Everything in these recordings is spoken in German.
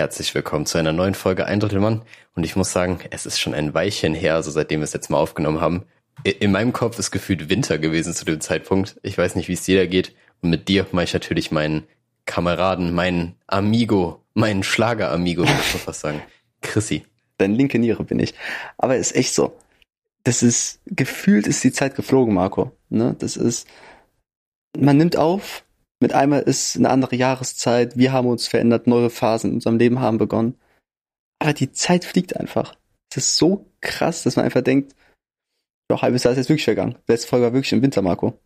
Herzlich willkommen zu einer neuen Folge Ein Drittel Mann. Und ich muss sagen, es ist schon ein Weilchen her, also seitdem wir es jetzt mal aufgenommen haben. In meinem Kopf ist gefühlt Winter gewesen zu dem Zeitpunkt. Ich weiß nicht, wie es dir da geht. Und mit dir mache ich natürlich meinen Kameraden, meinen Amigo, meinen Schlager-Amigo, würde ich fast sagen. Chrissy. Dein linke Niere bin ich. Aber ist echt so. Das ist, gefühlt ist die Zeit geflogen, Marco. Ne? Das ist, man nimmt auf, mit einmal ist eine andere Jahreszeit, wir haben uns verändert, neue Phasen in unserem Leben haben begonnen. Aber die Zeit fliegt einfach. Es ist so krass, dass man einfach denkt, doch, halbes Jahr ist jetzt wirklich vergangen. Letzte Folge war wirklich im Winter, Marco.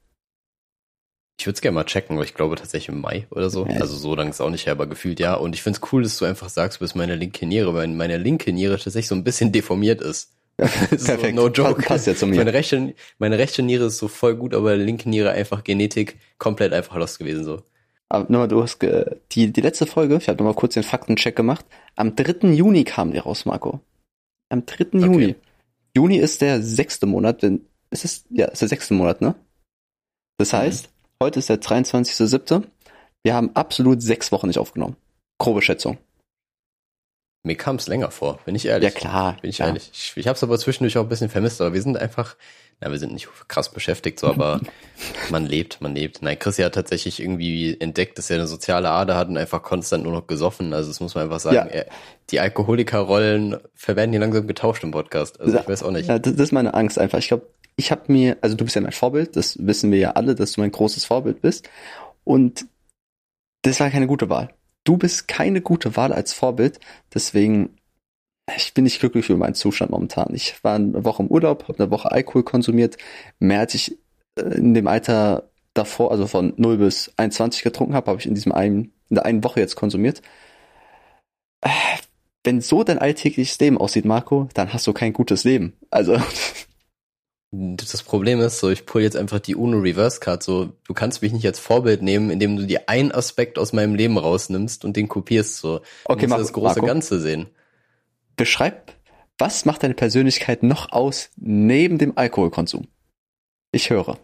Ich würde es gerne mal checken, aber ich glaube tatsächlich im Mai oder so. Ja. Also so lange ist auch nicht her, aber gefühlt ja. Und ich finde es cool, dass du einfach sagst, du bist meine linke Niere, weil meine linke Niere tatsächlich so ein bisschen deformiert ist. Ja, perfekt. So, no joke. Passt ja zu mir. Meine rechte, meine rechte Niere ist so voll gut, aber linke Niere einfach Genetik komplett einfach lost gewesen so. Aber nochmal, du hast die, die letzte Folge, ich habe nochmal kurz den Faktencheck gemacht. Am 3. Juni kam die raus, Marco. Am 3. Okay. Juni. Juni ist der sechste Monat, denn es ist, ja, ist der sechste Monat, ne? Das mhm. heißt, mhm. heute ist der 23.7. Wir haben absolut sechs Wochen nicht aufgenommen. Grobe Schätzung. Mir kam es länger vor, bin ich ehrlich. Ja klar. Bin ich klar. ehrlich. Ich, ich habe es aber zwischendurch auch ein bisschen vermisst, aber wir sind einfach, na, wir sind nicht krass beschäftigt, so, aber man lebt, man lebt. Nein, Chris hat tatsächlich irgendwie entdeckt, dass er eine soziale Ader hat und einfach konstant nur noch gesoffen. Also das muss man einfach sagen. Ja. Er, die Alkoholikerrollen werden hier langsam getauscht im Podcast. Also ich weiß auch nicht. Ja, das ist meine Angst einfach. Ich glaube, ich habe mir, also du bist ja mein Vorbild, das wissen wir ja alle, dass du mein großes Vorbild bist. Und das war keine gute Wahl du bist keine gute Wahl als Vorbild. Deswegen, ich bin nicht glücklich über meinen Zustand momentan. Ich war eine Woche im Urlaub, habe eine Woche Alkohol konsumiert, mehr als ich äh, in dem Alter davor, also von 0 bis 21 getrunken habe, habe ich in diesem einen, in der einen Woche jetzt konsumiert. Äh, wenn so dein alltägliches Leben aussieht, Marco, dann hast du kein gutes Leben. Also das Problem ist, so ich pull jetzt einfach die Uno Reverse Card, so du kannst mich nicht als Vorbild nehmen, indem du dir einen Aspekt aus meinem Leben rausnimmst und den kopierst, so. Okay, du musst das große Marco, Ganze sehen. Beschreib, was macht deine Persönlichkeit noch aus neben dem Alkoholkonsum? Ich höre.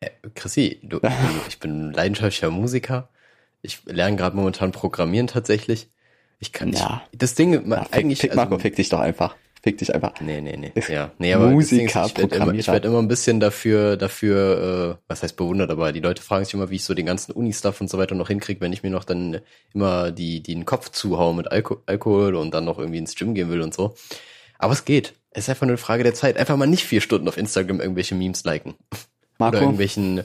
Hey, Chrissy, du, ich bin leidenschaftlicher Musiker. Ich lerne gerade momentan Programmieren tatsächlich. Ich kann ja. Ich, das Ding ja, eigentlich. Fick, Marco, also, fick dich doch einfach. Fick dich einfach. Nee, nee, nee. Ja, nee, aber Musiker, ist, ich werde immer, werd immer ein bisschen dafür, dafür, äh, was heißt bewundert, aber die Leute fragen sich immer, wie ich so den ganzen Uni-Stuff und so weiter noch hinkriege, wenn ich mir noch dann immer die, die den Kopf zuhaue mit Alko Alkohol und dann noch irgendwie ins Gym gehen will und so. Aber es geht. Es ist einfach nur eine Frage der Zeit. Einfach mal nicht vier Stunden auf Instagram irgendwelche Memes liken. Marco? Oder irgendwelchen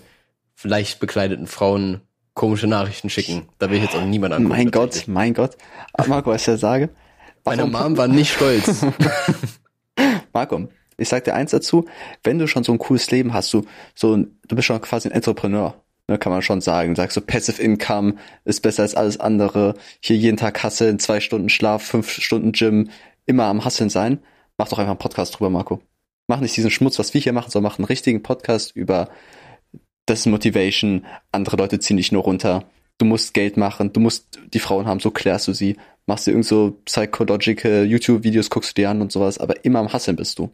leicht bekleideten Frauen komische Nachrichten schicken. Da will ich jetzt auch niemand an. Mein Gott, mein Gott. Aber Marco, was ich ja sage, meine Mom war nicht stolz. Marco, ich sag dir eins dazu, wenn du schon so ein cooles Leben hast, du, so ein, du bist schon quasi ein Entrepreneur, ne, kann man schon sagen. Sagst du, Passive Income ist besser als alles andere. Hier jeden Tag hasseln, zwei Stunden Schlaf, fünf Stunden Gym, immer am Hasseln sein. Mach doch einfach einen Podcast drüber, Marco. Mach nicht diesen Schmutz, was wir hier machen, sondern mach einen richtigen Podcast über das Motivation. Andere Leute ziehen dich nur runter. Du musst Geld machen, du musst die Frauen haben, so klärst du sie machst dir irgend so psychological YouTube-Videos, guckst du dir an und sowas, aber immer am Hasseln bist du.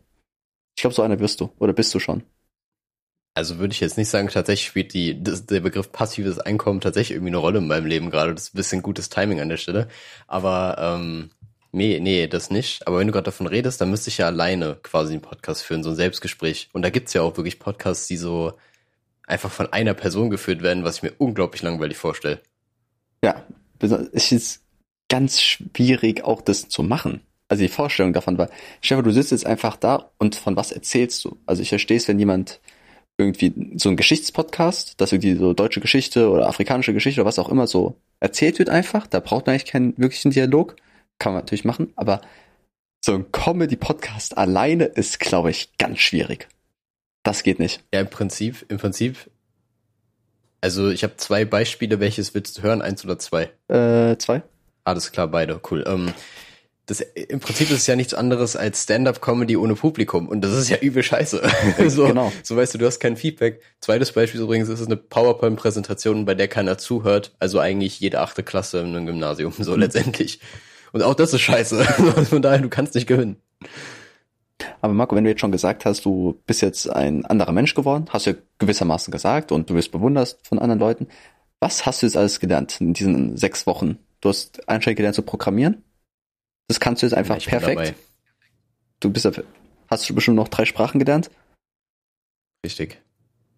Ich glaube, so einer wirst du. Oder bist du schon? Also würde ich jetzt nicht sagen, tatsächlich spielt die, das, der Begriff passives Einkommen tatsächlich irgendwie eine Rolle in meinem Leben gerade. Das ist ein bisschen gutes Timing an der Stelle. Aber ähm, nee, nee, das nicht. Aber wenn du gerade davon redest, dann müsste ich ja alleine quasi einen Podcast führen, so ein Selbstgespräch. Und da gibt's ja auch wirklich Podcasts, die so einfach von einer Person geführt werden, was ich mir unglaublich langweilig vorstelle. Ja, ich ist ganz schwierig, auch das zu machen. Also die Vorstellung davon war, Stefan, du sitzt jetzt einfach da und von was erzählst du? Also ich verstehe es, wenn jemand irgendwie so ein Geschichtspodcast, dass irgendwie so deutsche Geschichte oder afrikanische Geschichte oder was auch immer so erzählt wird einfach, da braucht man eigentlich keinen wirklichen Dialog, kann man natürlich machen, aber so ein Comedy-Podcast alleine ist, glaube ich, ganz schwierig. Das geht nicht. Ja, im Prinzip, im Prinzip, also ich habe zwei Beispiele, welches willst du hören, eins oder zwei? Äh, zwei. Alles klar, beide, cool. Ähm, das, im Prinzip ist es ja nichts anderes als Stand-up-Comedy ohne Publikum und das ist ja übel scheiße. so, genau. so weißt du, du hast kein Feedback. Zweites Beispiel übrigens ist es eine PowerPoint-Präsentation, bei der keiner zuhört. Also eigentlich jede achte Klasse in einem Gymnasium, so mhm. letztendlich. Und auch das ist scheiße. Von daher, du kannst nicht gewinnen. Aber Marco, wenn du jetzt schon gesagt hast, du bist jetzt ein anderer Mensch geworden, hast du ja gewissermaßen gesagt und du wirst bewundert von anderen Leuten. Was hast du jetzt alles gelernt in diesen sechs Wochen Du hast anscheinend gelernt zu programmieren. Das kannst du jetzt einfach bin perfekt. Du bist ja, hast du bestimmt noch drei Sprachen gelernt? Richtig.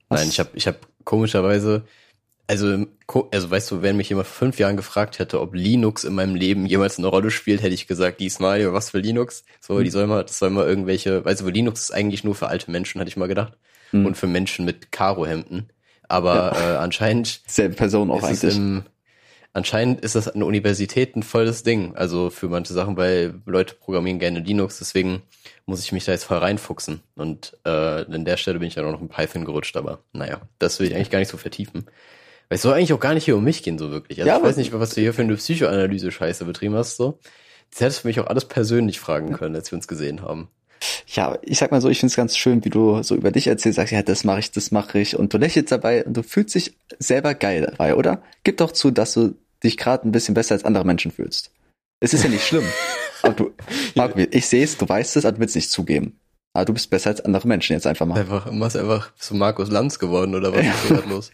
Was? Nein, ich habe ich hab komischerweise, also, also weißt du, wenn mich jemand vor fünf Jahren gefragt hätte, ob Linux in meinem Leben jemals eine Rolle spielt, hätte ich gesagt, diesmal, ja, was für Linux? So, Hm. die soll mal, das soll mal irgendwelche, weißt du, Linux ist eigentlich nur für alte Menschen, hatte ich mal gedacht. Hm. Und für Menschen mit Karohemden. Aber äh, anscheinend Selbe Person auch eigentlich. im, anscheinend ist das an der Universität ein volles Ding. Also für manche Sachen, weil Leute programmieren gerne Linux, deswegen muss ich mich da jetzt voll reinfuchsen. Und äh, an der Stelle bin ich dann auch noch in Python gerutscht, aber naja, das will ich eigentlich gar nicht so vertiefen. Weil es soll eigentlich auch gar nicht hier um mich gehen, so wirklich. Also Ja, ich weiß nicht, was du hier für eine Psychoanalyse-Scheiße betrieben hast, so. Das hättest du mich auch alles persönlich fragen können, als wir uns gesehen haben. Ja, ich sag mal so, ich find's ganz schön, wie du so über dich erzählst, sagst, ja, das mache ich, das mache ich und du lächelst dabei und du fühlst dich selber geil dabei, oder? Gib doch zu, dass du dich gerade ein bisschen besser als andere Menschen fühlst. Es ist ja nicht schlimm. aber du, Marco, ich sehe es, du weißt es, aber du willst nicht zugeben. Aber du bist besser als andere Menschen jetzt einfach mal. Einfach, du machst einfach so Markus Lanz geworden, oder was ist so grad los?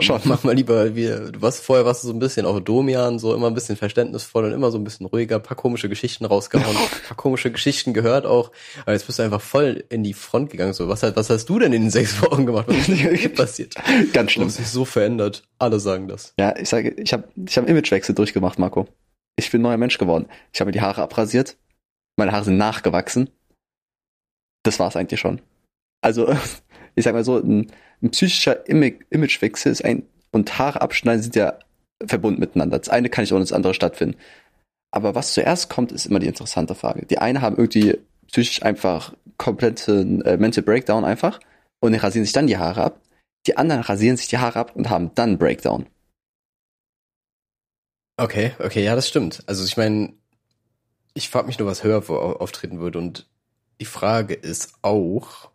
Schon. Mach mal lieber, wie, du warst vorher warst du so ein bisschen auch Domian, so immer ein bisschen verständnisvoll und immer so ein bisschen ruhiger, paar komische Geschichten rausgehauen, paar komische Geschichten gehört auch. Aber jetzt bist du einfach voll in die Front gegangen. So, was, was hast du denn in den sechs Wochen gemacht? Was ist denn hier passiert? Ganz Du schlimm. hast dich so verändert. Alle sagen das. Ja, ich sage, ich habe ich hab Imagewechsel durchgemacht, Marco. Ich bin ein neuer Mensch geworden. Ich habe mir die Haare abrasiert. Meine Haare sind nachgewachsen. Das war's eigentlich schon. Also, ich sag mal so, ein, ein psychischer Ima- Imagewechsel ist ein, und Haare abschneiden sind ja verbunden miteinander. Das eine kann nicht ohne das andere stattfinden. Aber was zuerst kommt, ist immer die interessante Frage. Die einen haben irgendwie psychisch einfach kompletten äh, Mental Breakdown einfach und rasieren sich dann die Haare ab. Die anderen rasieren sich die Haare ab und haben dann Breakdown. Okay, okay, ja, das stimmt. Also ich meine, ich frage mich nur, was höher auftreten würde. Und die Frage ist auch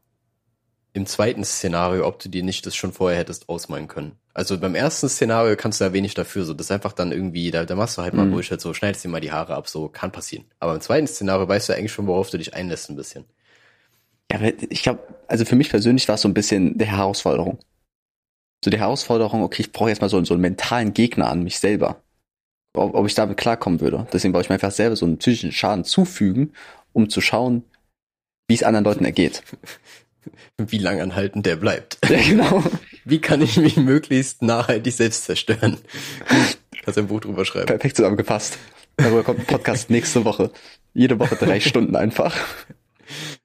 im zweiten Szenario, ob du dir nicht das schon vorher hättest ausmalen können. Also beim ersten Szenario kannst du ja wenig dafür, so das ist einfach dann irgendwie, da, da machst du halt mal Mhm. Bullshit, so schneidest dir mal die Haare ab, so kann passieren. Aber im zweiten Szenario weißt du eigentlich schon, worauf du dich einlässt ein bisschen. Ja, aber ich glaube, also für mich persönlich war es so ein bisschen die Herausforderung. So die Herausforderung, okay, ich brauche jetzt mal so, so einen mentalen Gegner an mich selber. Ob, ob ich damit klarkommen würde. Deswegen wollte ich mir einfach selber so einen psychischen Schaden zufügen, um zu schauen, wie es anderen Leuten ergeht. Wie lang anhaltend der bleibt. Ja, genau. Wie kann ich mich möglichst nachhaltig selbst zerstören? Kannst ein Buch drüber schreiben. Perfekt zusammengefasst. Darüber kommt ein Podcast nächste Woche. Jede Woche drei Stunden einfach.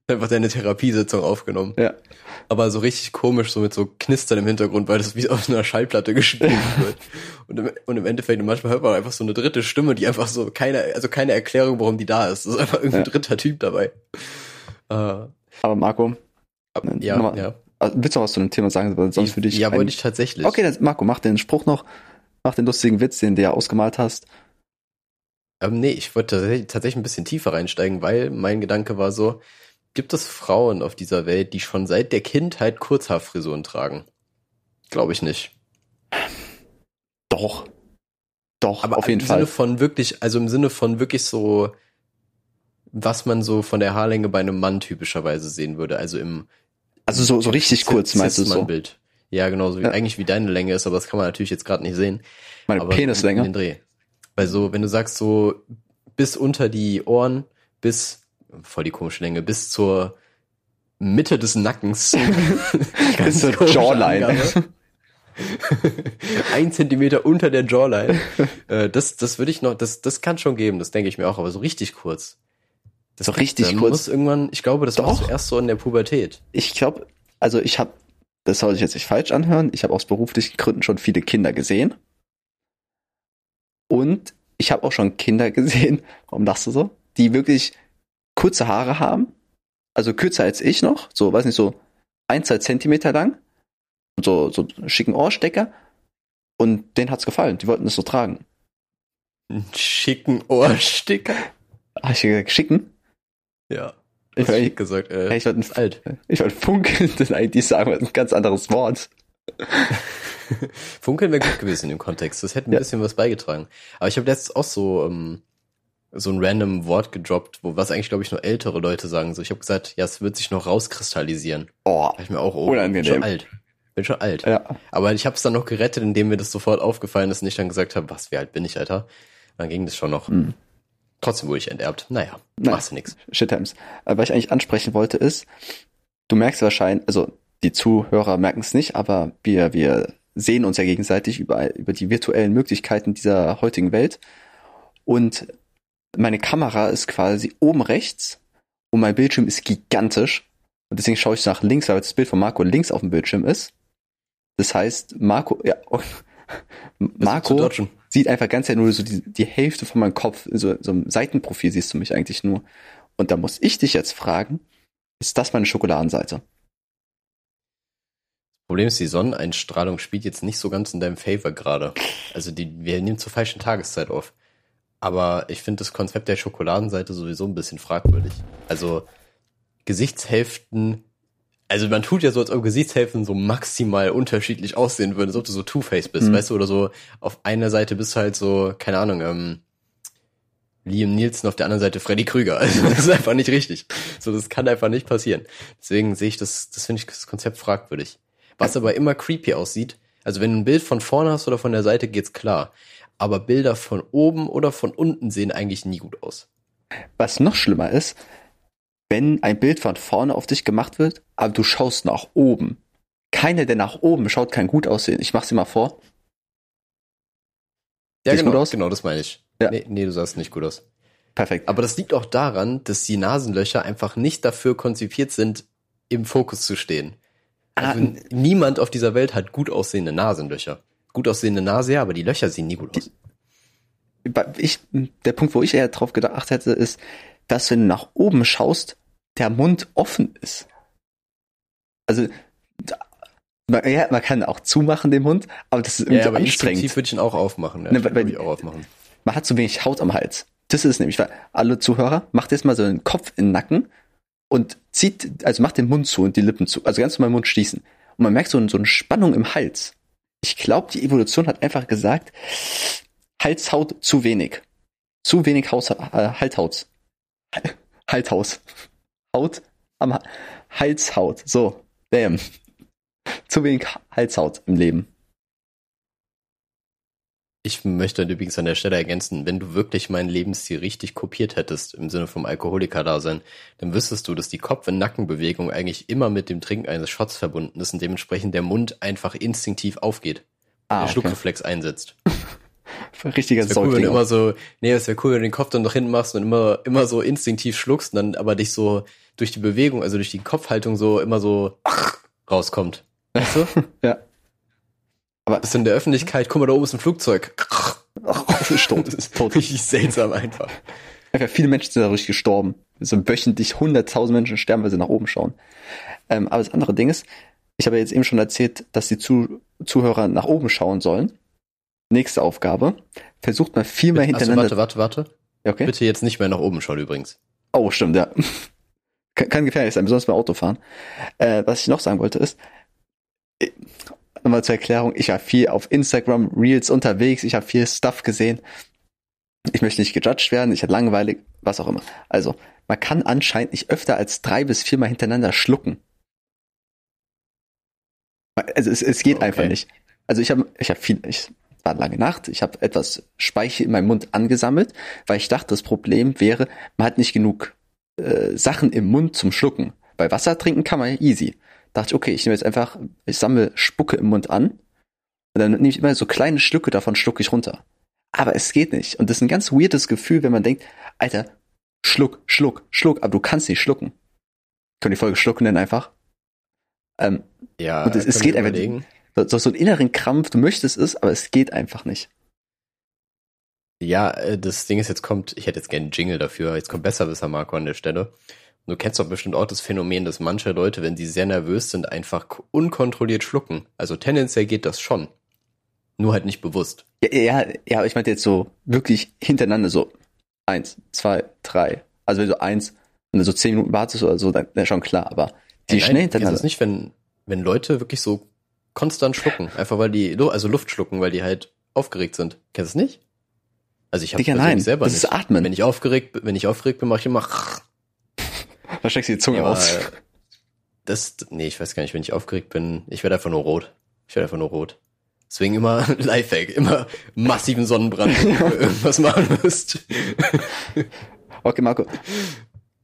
Einfach deine Therapiesitzung aufgenommen. Ja. aber so richtig komisch, so mit so Knistern im Hintergrund, weil das wie auf einer Schallplatte gespielt wird. Und im, und im Endeffekt, manchmal hört man einfach so eine dritte Stimme, die einfach so keine, also keine Erklärung, warum die da ist. Das ist einfach irgendein Ja. dritter Typ dabei. Äh, Aber Marco, ja, nochmal- ja. also willst du noch was zu dem Thema sagen? Sonst würde ich ja, wollte ich tatsächlich. Okay, dann Marco, mach den Spruch noch. Mach den lustigen Witz, den du ja ausgemalt hast. Ähm, nee, ich wollte tatsächlich, ein bisschen tiefer reinsteigen, weil mein Gedanke war so, gibt es Frauen auf dieser Welt, die schon seit der Kindheit Kurzhaarfrisuren tragen? Glaube ich nicht. Doch. Doch, Aber auf jeden im Fall. Sinne von wirklich, also im Sinne von wirklich so, was man so von der Haarlänge bei einem Mann typischerweise sehen würde. Also im Also so, so richtig kurz meinst du so? Bild. Ja, genau, so wie, Ja. eigentlich wie deine Länge ist, aber das kann man natürlich jetzt gerade nicht sehen. Meine aber Penislänge. den Dreh. Weil so, wenn du sagst so bis unter die Ohren, bis, voll die komische Länge, bis zur Mitte des Nackens. Bis zur Jawline. Ein Zentimeter unter der Jawline. Äh, das, das würde ich noch, das, das kann schon geben, das denke ich mir auch, aber so richtig kurz. Das So richtig kurz? Muss irgendwann, ich glaube, das machst Doch. du erst so in der Pubertät. Ich glaube, also ich habe, das soll ich jetzt nicht falsch anhören, ich habe aus beruflichen Gründen schon viele Kinder gesehen. Und ich habe auch schon Kinder gesehen, warum lachst du so? Die wirklich kurze Haare haben, also kürzer als ich noch, so, weiß nicht, so ein, zwei Zentimeter lang, und so, so einen schicken Ohrstecker. Und denen hat's gefallen, die wollten das so tragen. Einen schicken Ohrsticker. Hab ich gesagt, schicken? Ja. Ich schick gesagt, äh, ich wollte ist alt. ich wollte funkeln, das ist eigentlich sagen, ein ganz anderes Wort. Funkeln wäre gut gewesen in dem Kontext. Das hätte ein Ja. bisschen was beigetragen. Aber ich habe letztens auch so ähm, so ein random Wort gedroppt, wo was eigentlich glaube ich nur ältere Leute sagen. So, ich habe gesagt, ja, es wird sich noch rauskristallisieren. Oh, Da ich mir auch oh, Unangenehm. bin schon alt. Bin schon alt. ja. Aber ich habe es dann noch gerettet, indem mir das sofort aufgefallen ist und ich dann gesagt habe, was, wie alt bin ich, Alter? Dann ging das schon noch. Mhm. Trotzdem wurde ich enterbt. Naja, Nein. machst du nix. Shit Times. Äh, was ich eigentlich ansprechen wollte ist, du merkst wahrscheinlich, also die Zuhörer merken es nicht, aber wir, wir sehen uns ja gegenseitig über, über die virtuellen Möglichkeiten dieser heutigen Welt. Und meine Kamera ist quasi oben rechts und mein Bildschirm ist gigantisch. Und deswegen schaue ich nach links, weil das Bild von Marco links auf dem Bildschirm ist. Das heißt, Marco, ja, Marco sieht einfach ganz nur so die, die Hälfte von meinem Kopf. So, so im Seitenprofil siehst du mich eigentlich nur. Und da muss ich dich jetzt fragen, ist das meine Schokoladenseite? Problem ist, die Sonneneinstrahlung spielt jetzt nicht so ganz in deinem Favor gerade. Also die, wir nehmen zur falschen Tageszeit auf. Aber ich finde das Konzept der Schokoladenseite sowieso ein bisschen fragwürdig. Also Gesichtshälften, also man tut ja so, als ob Gesichtshälften so maximal unterschiedlich aussehen würden, als ob du so Two-Face bist, Mhm. weißt du, oder so auf einer Seite bist du halt so, keine Ahnung, ähm, Liam Nielsen, auf der anderen Seite Freddy Krüger. Also das ist einfach nicht richtig. So, das kann einfach nicht passieren. Deswegen sehe ich das, das finde ich das Konzept fragwürdig. Was aber immer creepy aussieht, also wenn du ein Bild von vorne hast oder von der Seite, geht's klar. Aber Bilder von oben oder von unten sehen eigentlich nie gut aus. Was noch schlimmer ist, wenn ein Bild von vorne auf dich gemacht wird, aber du schaust nach oben. Keiner, der nach oben schaut, kann gut aussehen. Ich mach's dir mal vor. Ja, Sieht genau, gut aus? genau, das meine ich. Ja. Nee, nee, du sahst nicht gut aus. Perfekt. Aber das liegt auch daran, dass die Nasenlöcher einfach nicht dafür konzipiert sind, im Fokus zu stehen. Also Ah, niemand auf dieser Welt hat gut aussehende Nasenlöcher. Gut aussehende Nase, ja, aber die Löcher sehen nie gut aus. ich, der Punkt, wo ich eher drauf gedacht hätte, ist, dass wenn du nach oben schaust, der Mund offen ist. Also, man, ja, man kann auch zumachen den Mund, aber das ist irgendwie Ja, aber anstrengend. instinktiv würde ich ihn auch aufmachen. Ja, Ne, ich weil- ich auch aufmachen. Man hat zu wenig Haut am Hals. Das ist nämlich, weil alle Zuhörer, macht jetzt mal so den Kopf in den Nacken und zieht, also macht den Mund zu und die Lippen zu, also ganz normal den Mund schließen. Und man merkt so, so eine Spannung im Hals. Ich glaube, die Evolution hat einfach gesagt, Halshaut zu wenig. Zu wenig Haus, äh, Halthaut. Halthaus. Haut am Ha- Halshaut. So, damn. Zu wenig Halshaut im Leben. Ich möchte übrigens an der Stelle ergänzen, wenn du wirklich meinen Lebensstil richtig kopiert hättest, im Sinne vom Alkoholiker-Dasein, dann wüsstest du, dass die Kopf- und Nackenbewegung eigentlich immer mit dem Trinken eines Shots verbunden ist und dementsprechend der Mund einfach instinktiv aufgeht. Ah, der okay. Schluckreflex einsetzt. Richtiger wäre cool, wenn du immer so, nee, es wäre cool, wenn du den Kopf dann doch hinten machst und immer, immer so instinktiv schluckst und dann aber dich so durch die Bewegung, also durch die Kopfhaltung so immer so rauskommt. Weißt du? ja. Aber Das ist in der Öffentlichkeit, guck mal, da oben ist ein Flugzeug. das tot. Das ist tot. richtig seltsam einfach. Einfach viele Menschen sind dadurch gestorben. So wöchentlich hunderttausend Menschen sterben, weil sie nach oben schauen. Ähm, aber das andere Ding ist, ich habe jetzt eben schon erzählt, dass die Zu Zuhörer nach oben schauen sollen. Nächste Aufgabe. Versucht mal viermal Achso, hintereinander. warte, warte, warte. Ja, okay. Bitte jetzt nicht mehr nach oben schauen übrigens. Oh, stimmt, ja. Kann, kann gefährlich sein, besonders beim Autofahren. Äh, was ich noch sagen wollte ist, äh, nochmal zur Erklärung, ich war viel auf Instagram Reels unterwegs, ich habe viel Stuff gesehen. Ich möchte nicht gejudged werden, ich hatte langweilig, was auch immer. Also, man kann anscheinend nicht öfter als drei bis viermal hintereinander schlucken. Also es, es geht Okay. einfach nicht. Also ich habe ich hab viel, ich war eine lange Nacht, ich habe etwas Speichel in meinem Mund angesammelt, weil ich dachte, das Problem wäre, man hat nicht genug äh, Sachen im Mund zum Schlucken. Bei Wasser trinken kann man ja easy. Dachte ich, okay, ich nehme jetzt einfach, ich sammle Spucke im Mund an und dann nehme ich immer so kleine Stücke davon, schlucke ich runter. Aber es geht nicht. Und das ist ein ganz weirdes Gefühl, wenn man denkt, Alter, schluck, schluck, schluck, aber du kannst nicht schlucken. Können die Folge schlucken denn einfach? Ähm, Ja, Und es- es geht einfach- überlegen. so, so einen inneren Krampf, du möchtest es, aber es geht einfach nicht. Ja, äh, das Ding ist, jetzt kommt, ich hätte jetzt gerne einen Jingle dafür, jetzt kommt Besserwisser Marco an der Stelle. Du kennst doch bestimmt auch das Phänomen, dass manche Leute, wenn sie sehr nervös sind, einfach unkontrolliert schlucken. Also tendenziell geht das schon. Nur halt nicht bewusst. Ja, ja, ja, aber ich meinte jetzt so wirklich hintereinander so eins, zwei, drei. Also wenn du eins und dann so zehn Minuten wartest oder so, dann ist schon klar, aber die nein, schnell du hintereinander. das nicht, wenn, wenn Leute wirklich so konstant schlucken? Einfach weil die, also Luft schlucken, weil die halt aufgeregt sind. Kennst du das nicht? Also ich habe persönlich nein, selber das nicht. ist Atmen. Wenn ich aufgeregt, bin- wenn ich aufgeregt bin, mache ich immer Da steckst du die Zunge Ja, aber Das, nee, ich weiß gar nicht, wenn ich aufgeregt bin, ich werde einfach nur rot. Ich werde einfach nur rot. Deswegen immer Lifehack, immer massiven Sonnenbrand, wenn ihr irgendwas machen müsst. Okay, Marco.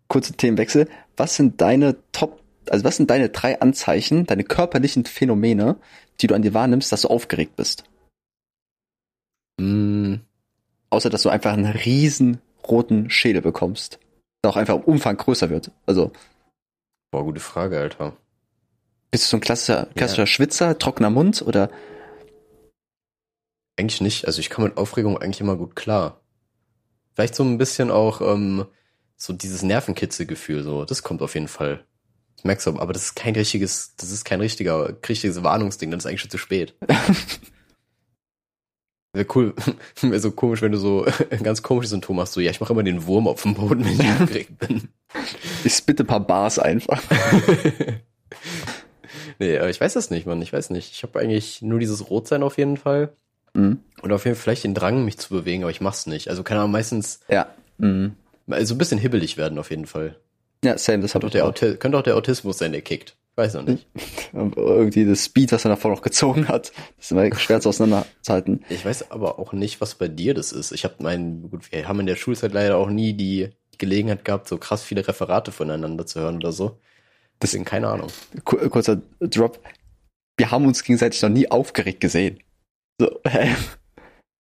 Kurze Themenwechsel. Was sind deine Top, also was sind deine drei Anzeichen, deine körperlichen Phänomene, die du an dir wahrnimmst, dass du aufgeregt bist? Mm, Außer, dass du einfach einen riesen roten Schädel bekommst. Der auch einfach im Umfang größer wird. Also, boah, gute Frage, Alter. bist du so ein klassischer, klassischer Schwitzer, trockener Mund oder? Eigentlich nicht. Also ich komme mit Aufregung eigentlich immer gut klar. Vielleicht so ein bisschen auch ähm, so dieses Nervenkitzelgefühl, so, das kommt auf jeden Fall. Du, aber das ist kein richtiges, das ist kein richtiger, richtiges Warnungsding, dann ist eigentlich schon zu spät. Wäre cool, wäre so komisch, wenn du so ein ganz komisches Symptom hast, so, ja, ich mache immer den Wurm auf dem Boden, wenn ich aufgeregt bin. Ich spitte ein paar Bars einfach. nee, aber ich weiß das nicht, Mann, ich weiß nicht. Ich habe eigentlich nur dieses Rotsein auf jeden Fall. Mhm. Und auf jeden Fall vielleicht den Drang, mich zu bewegen, aber ich mach's nicht. Also kann er meistens Ja. Mhm. also ein bisschen hibbelig werden auf jeden Fall. Ja, same, das hat Könnte auch, der Auti könnte auch der Autismus sein, der kickt. Weiß noch nicht. irgendwie das Speed, was er davor noch gezogen hat, das ist immer schwer zu auseinanderzuhalten. Ich weiß aber auch nicht, was bei dir das ist. Ich habe meinen, gut, wir haben in der Schulzeit leider auch nie die Gelegenheit gehabt, so krass viele Referate voneinander zu hören oder so. Deswegen keine Ahnung. Ku- Kurzer Drop. Wir haben uns gegenseitig noch nie aufgeregt gesehen. So?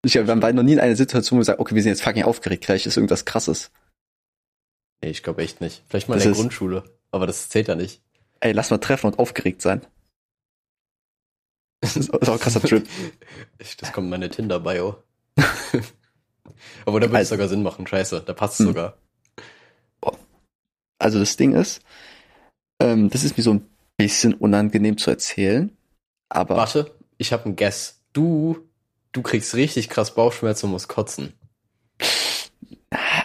Ich glaube, wir haben beide noch nie in einer Situation, wo wir sagen, okay, wir sind jetzt fucking aufgeregt, vielleicht ist irgendwas krasses. Nee, ich glaube echt nicht. Vielleicht mal Das in der Grundschule. Aber das zählt ja nicht. Ey, lass mal treffen und aufgeregt sein. Das ist auch ein krasser Trip. Das kommt in meine Tinder-Bio. aber da würde es Also- sogar Sinn machen. Scheiße, da passt Hm. sogar. Also das Ding ist, ähm, das ist mir so ein bisschen unangenehm zu erzählen, aber Warte, ich habe einen Guess. Du, du kriegst richtig krass Bauchschmerzen und musst kotzen.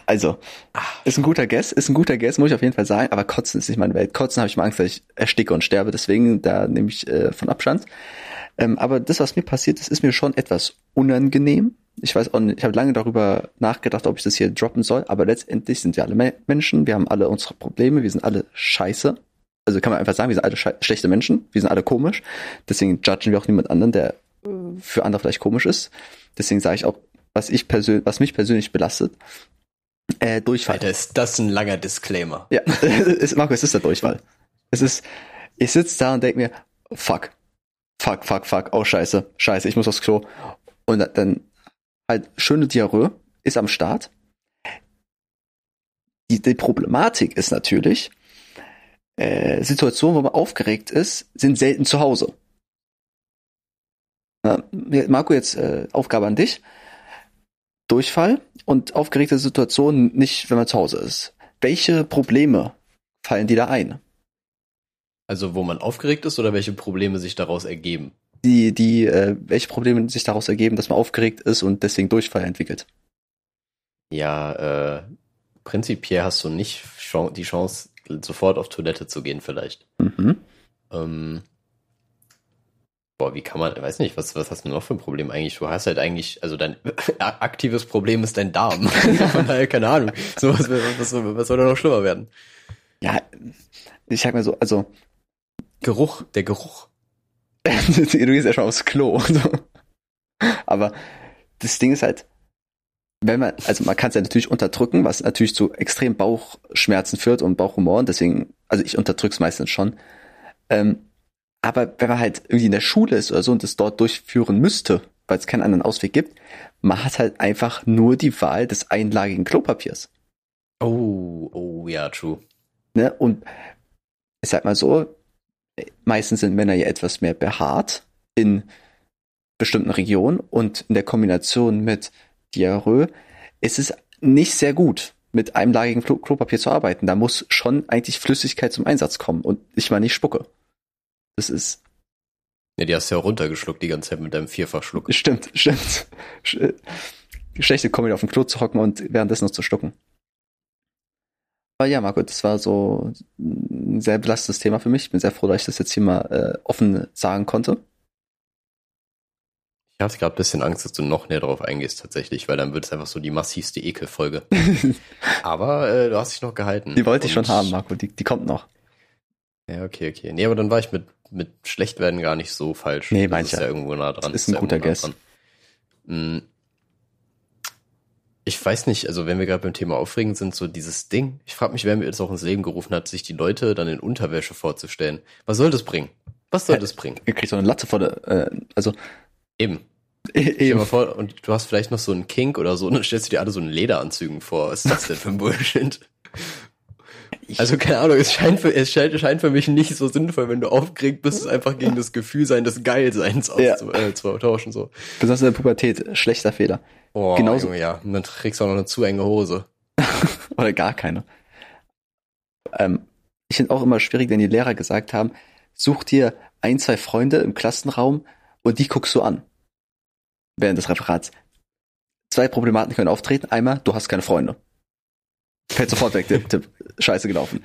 Also ist ein guter Guess, ist ein guter Guess, muss ich auf jeden Fall sagen, aber Kotzen ist nicht meine Welt. Kotzen habe ich mal Angst, dass ich ersticke und sterbe, deswegen da nehme ich äh, von Abstand. Ähm, aber das, was mir passiert ist, ist mir schon etwas unangenehm. Ich weiß auch nicht, ich habe lange darüber nachgedacht, ob ich das hier droppen soll, aber letztendlich sind wir alle Me Menschen, wir haben alle unsere Probleme, wir sind alle scheiße. Also kann man einfach sagen, wir sind alle schlechte Menschen, wir sind alle komisch. Deswegen judgen wir auch niemand anderen, der äh, für andere vielleicht komisch ist. Deswegen sage ich auch, was ich persönlich, was mich persönlich belastet, äh, Durchfall. Alter, ist das ein langer Disclaimer. Ja, Marco, es ist der Durchfall. Es ist, ich sitze da und denke mir, fuck, fuck, fuck, fuck, oh scheiße, scheiße, ich muss aufs Klo. Und dann halt schöne Diarrhoe ist am Start. Die, die Problematik ist natürlich, äh, Situationen, wo man aufgeregt ist, sind selten zu Hause. Ja, Marco, jetzt äh, Aufgabe an dich. Durchfall und aufgeregte Situationen nicht, wenn man zu Hause ist. Welche Probleme fallen dir da ein? Also wo man aufgeregt ist oder welche Probleme sich daraus ergeben? Die, die, äh, welche Probleme sich daraus ergeben, dass man aufgeregt ist und deswegen Durchfall entwickelt? Ja, äh, prinzipiell hast du nicht die Chance, sofort auf Toilette zu gehen vielleicht. Mhm. Ähm, boah, wie kann man, weiß nicht, was, was hast du noch für ein Problem eigentlich? Du hast halt eigentlich, also dein aktives Problem ist dein Darm. Von daher, keine Ahnung. So, was, was, was soll da noch schlimmer werden? Ja, ich sag mal so, also, Geruch, der Geruch. du gehst erstmal aufs Klo. So. Aber das Ding ist halt, wenn man, also man kann es ja natürlich unterdrücken, was natürlich zu extrem Bauchschmerzen führt und Bauchhumoren, deswegen, also ich unterdrück's meistens schon. Ähm, aber wenn man halt irgendwie in der Schule ist oder so und das dort durchführen müsste, weil es keinen anderen Ausweg gibt, man hat halt einfach nur die Wahl des einlagigen Klopapiers. Oh, oh, ja, true. Ne? Und ich sag mal so, meistens sind Männer ja etwas mehr behaart in bestimmten Regionen und in der Kombination mit Diarrhoe ist es nicht sehr gut, mit einlagigem Klo Klopapier zu arbeiten. Da muss schon eigentlich Flüssigkeit zum Einsatz kommen und ich meine nicht Spucke. Das ist, Ja, die hast du ja runtergeschluckt die ganze Zeit mit deinem Vierfachschluck. stimmt, stimmt. Sch- Schlechte Kombi auf dem Klo zu hocken und währenddessen noch zu stucken. Aber ja, Marco, das war so ein sehr belastendes Thema für mich. Ich bin sehr froh, dass ich das jetzt hier mal äh, offen sagen konnte. Ich hatte gerade ein bisschen Angst, dass du noch näher drauf eingehst tatsächlich, weil dann wird es einfach so die massivste Ekelfolge. Aber äh, du hast dich noch gehalten. Die wollte ich schon haben, Marco. Die, die kommt noch. Ja, okay, okay. Nee, aber dann war ich mit mit schlecht werden gar nicht so falsch. Nee, mein ist ja irgendwo nah dran. Das ist ein ja guter nah Guess. dran. Mm. Ich weiß nicht, also wenn wir gerade beim Thema aufregend sind, so dieses Ding, ich frage mich, wer mir das auch ins Leben gerufen hat, sich die Leute dann in Unterwäsche vorzustellen. Was soll das bringen? Was soll das bringen? Ihr kriegt so eine Latte vor der, äh, also, Eben. Stell dir mal eben. vor, und du hast vielleicht noch so einen Kink oder so, und dann stellst du dir alle so einen Lederanzügen vor. Was ist das denn für ein Bullshit? Also keine Ahnung, es scheint für, es scheint, scheint für mich nicht so sinnvoll, wenn du aufgeregt bist, es einfach gegen das Gefühl sein des Geilseins Ja. auszu- äh, so. Besonders in der Pubertät, schlechter Fehler. Oh, Genauso- Junge, ja. Und dann trägst du auch noch eine zu enge Hose. Oder gar keine. Ähm, ich finde auch immer schwierig, wenn die Lehrer gesagt haben, such dir ein, zwei Freunde im Klassenraum und die guckst du an. Während des Referats. Zwei Problematen können auftreten. Einmal, du hast keine Freunde. Fällt sofort weg, Tipp, Tipp. Scheiße gelaufen.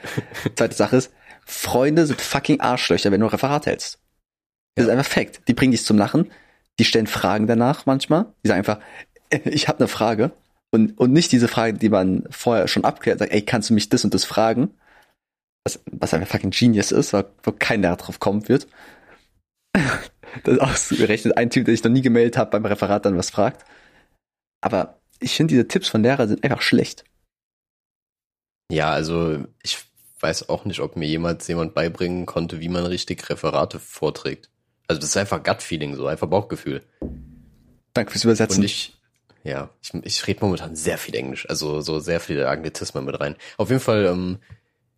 Zweite Sache ist, Freunde sind fucking Arschlöcher, wenn du ein Referat hältst. Das ist einfach Fakt. Die bringen dich zum Lachen, die stellen Fragen danach manchmal. Die sagen einfach, ich habe eine Frage. Und, und nicht diese Frage, die man vorher schon abklärt, sagt, ey, kannst du mich das und das fragen? Was, was einfach fucking Genius ist, wo kein Lehrer drauf kommen wird. das ist ausgerechnet ein Typ, der sich noch nie gemeldet hat, beim Referat dann was fragt. Aber ich finde, diese Tipps von Lehrern sind einfach schlecht. Ja, also ich weiß auch nicht, ob mir jemals jemand beibringen konnte, wie man richtig Referate vorträgt. Also das ist einfach Gut-Feeling, so einfach Bauchgefühl. Danke fürs Übersetzen. Und ich, ja, ich, ich rede momentan sehr viel Englisch, also so sehr viele Anglizismen mit rein. Auf jeden Fall, ähm,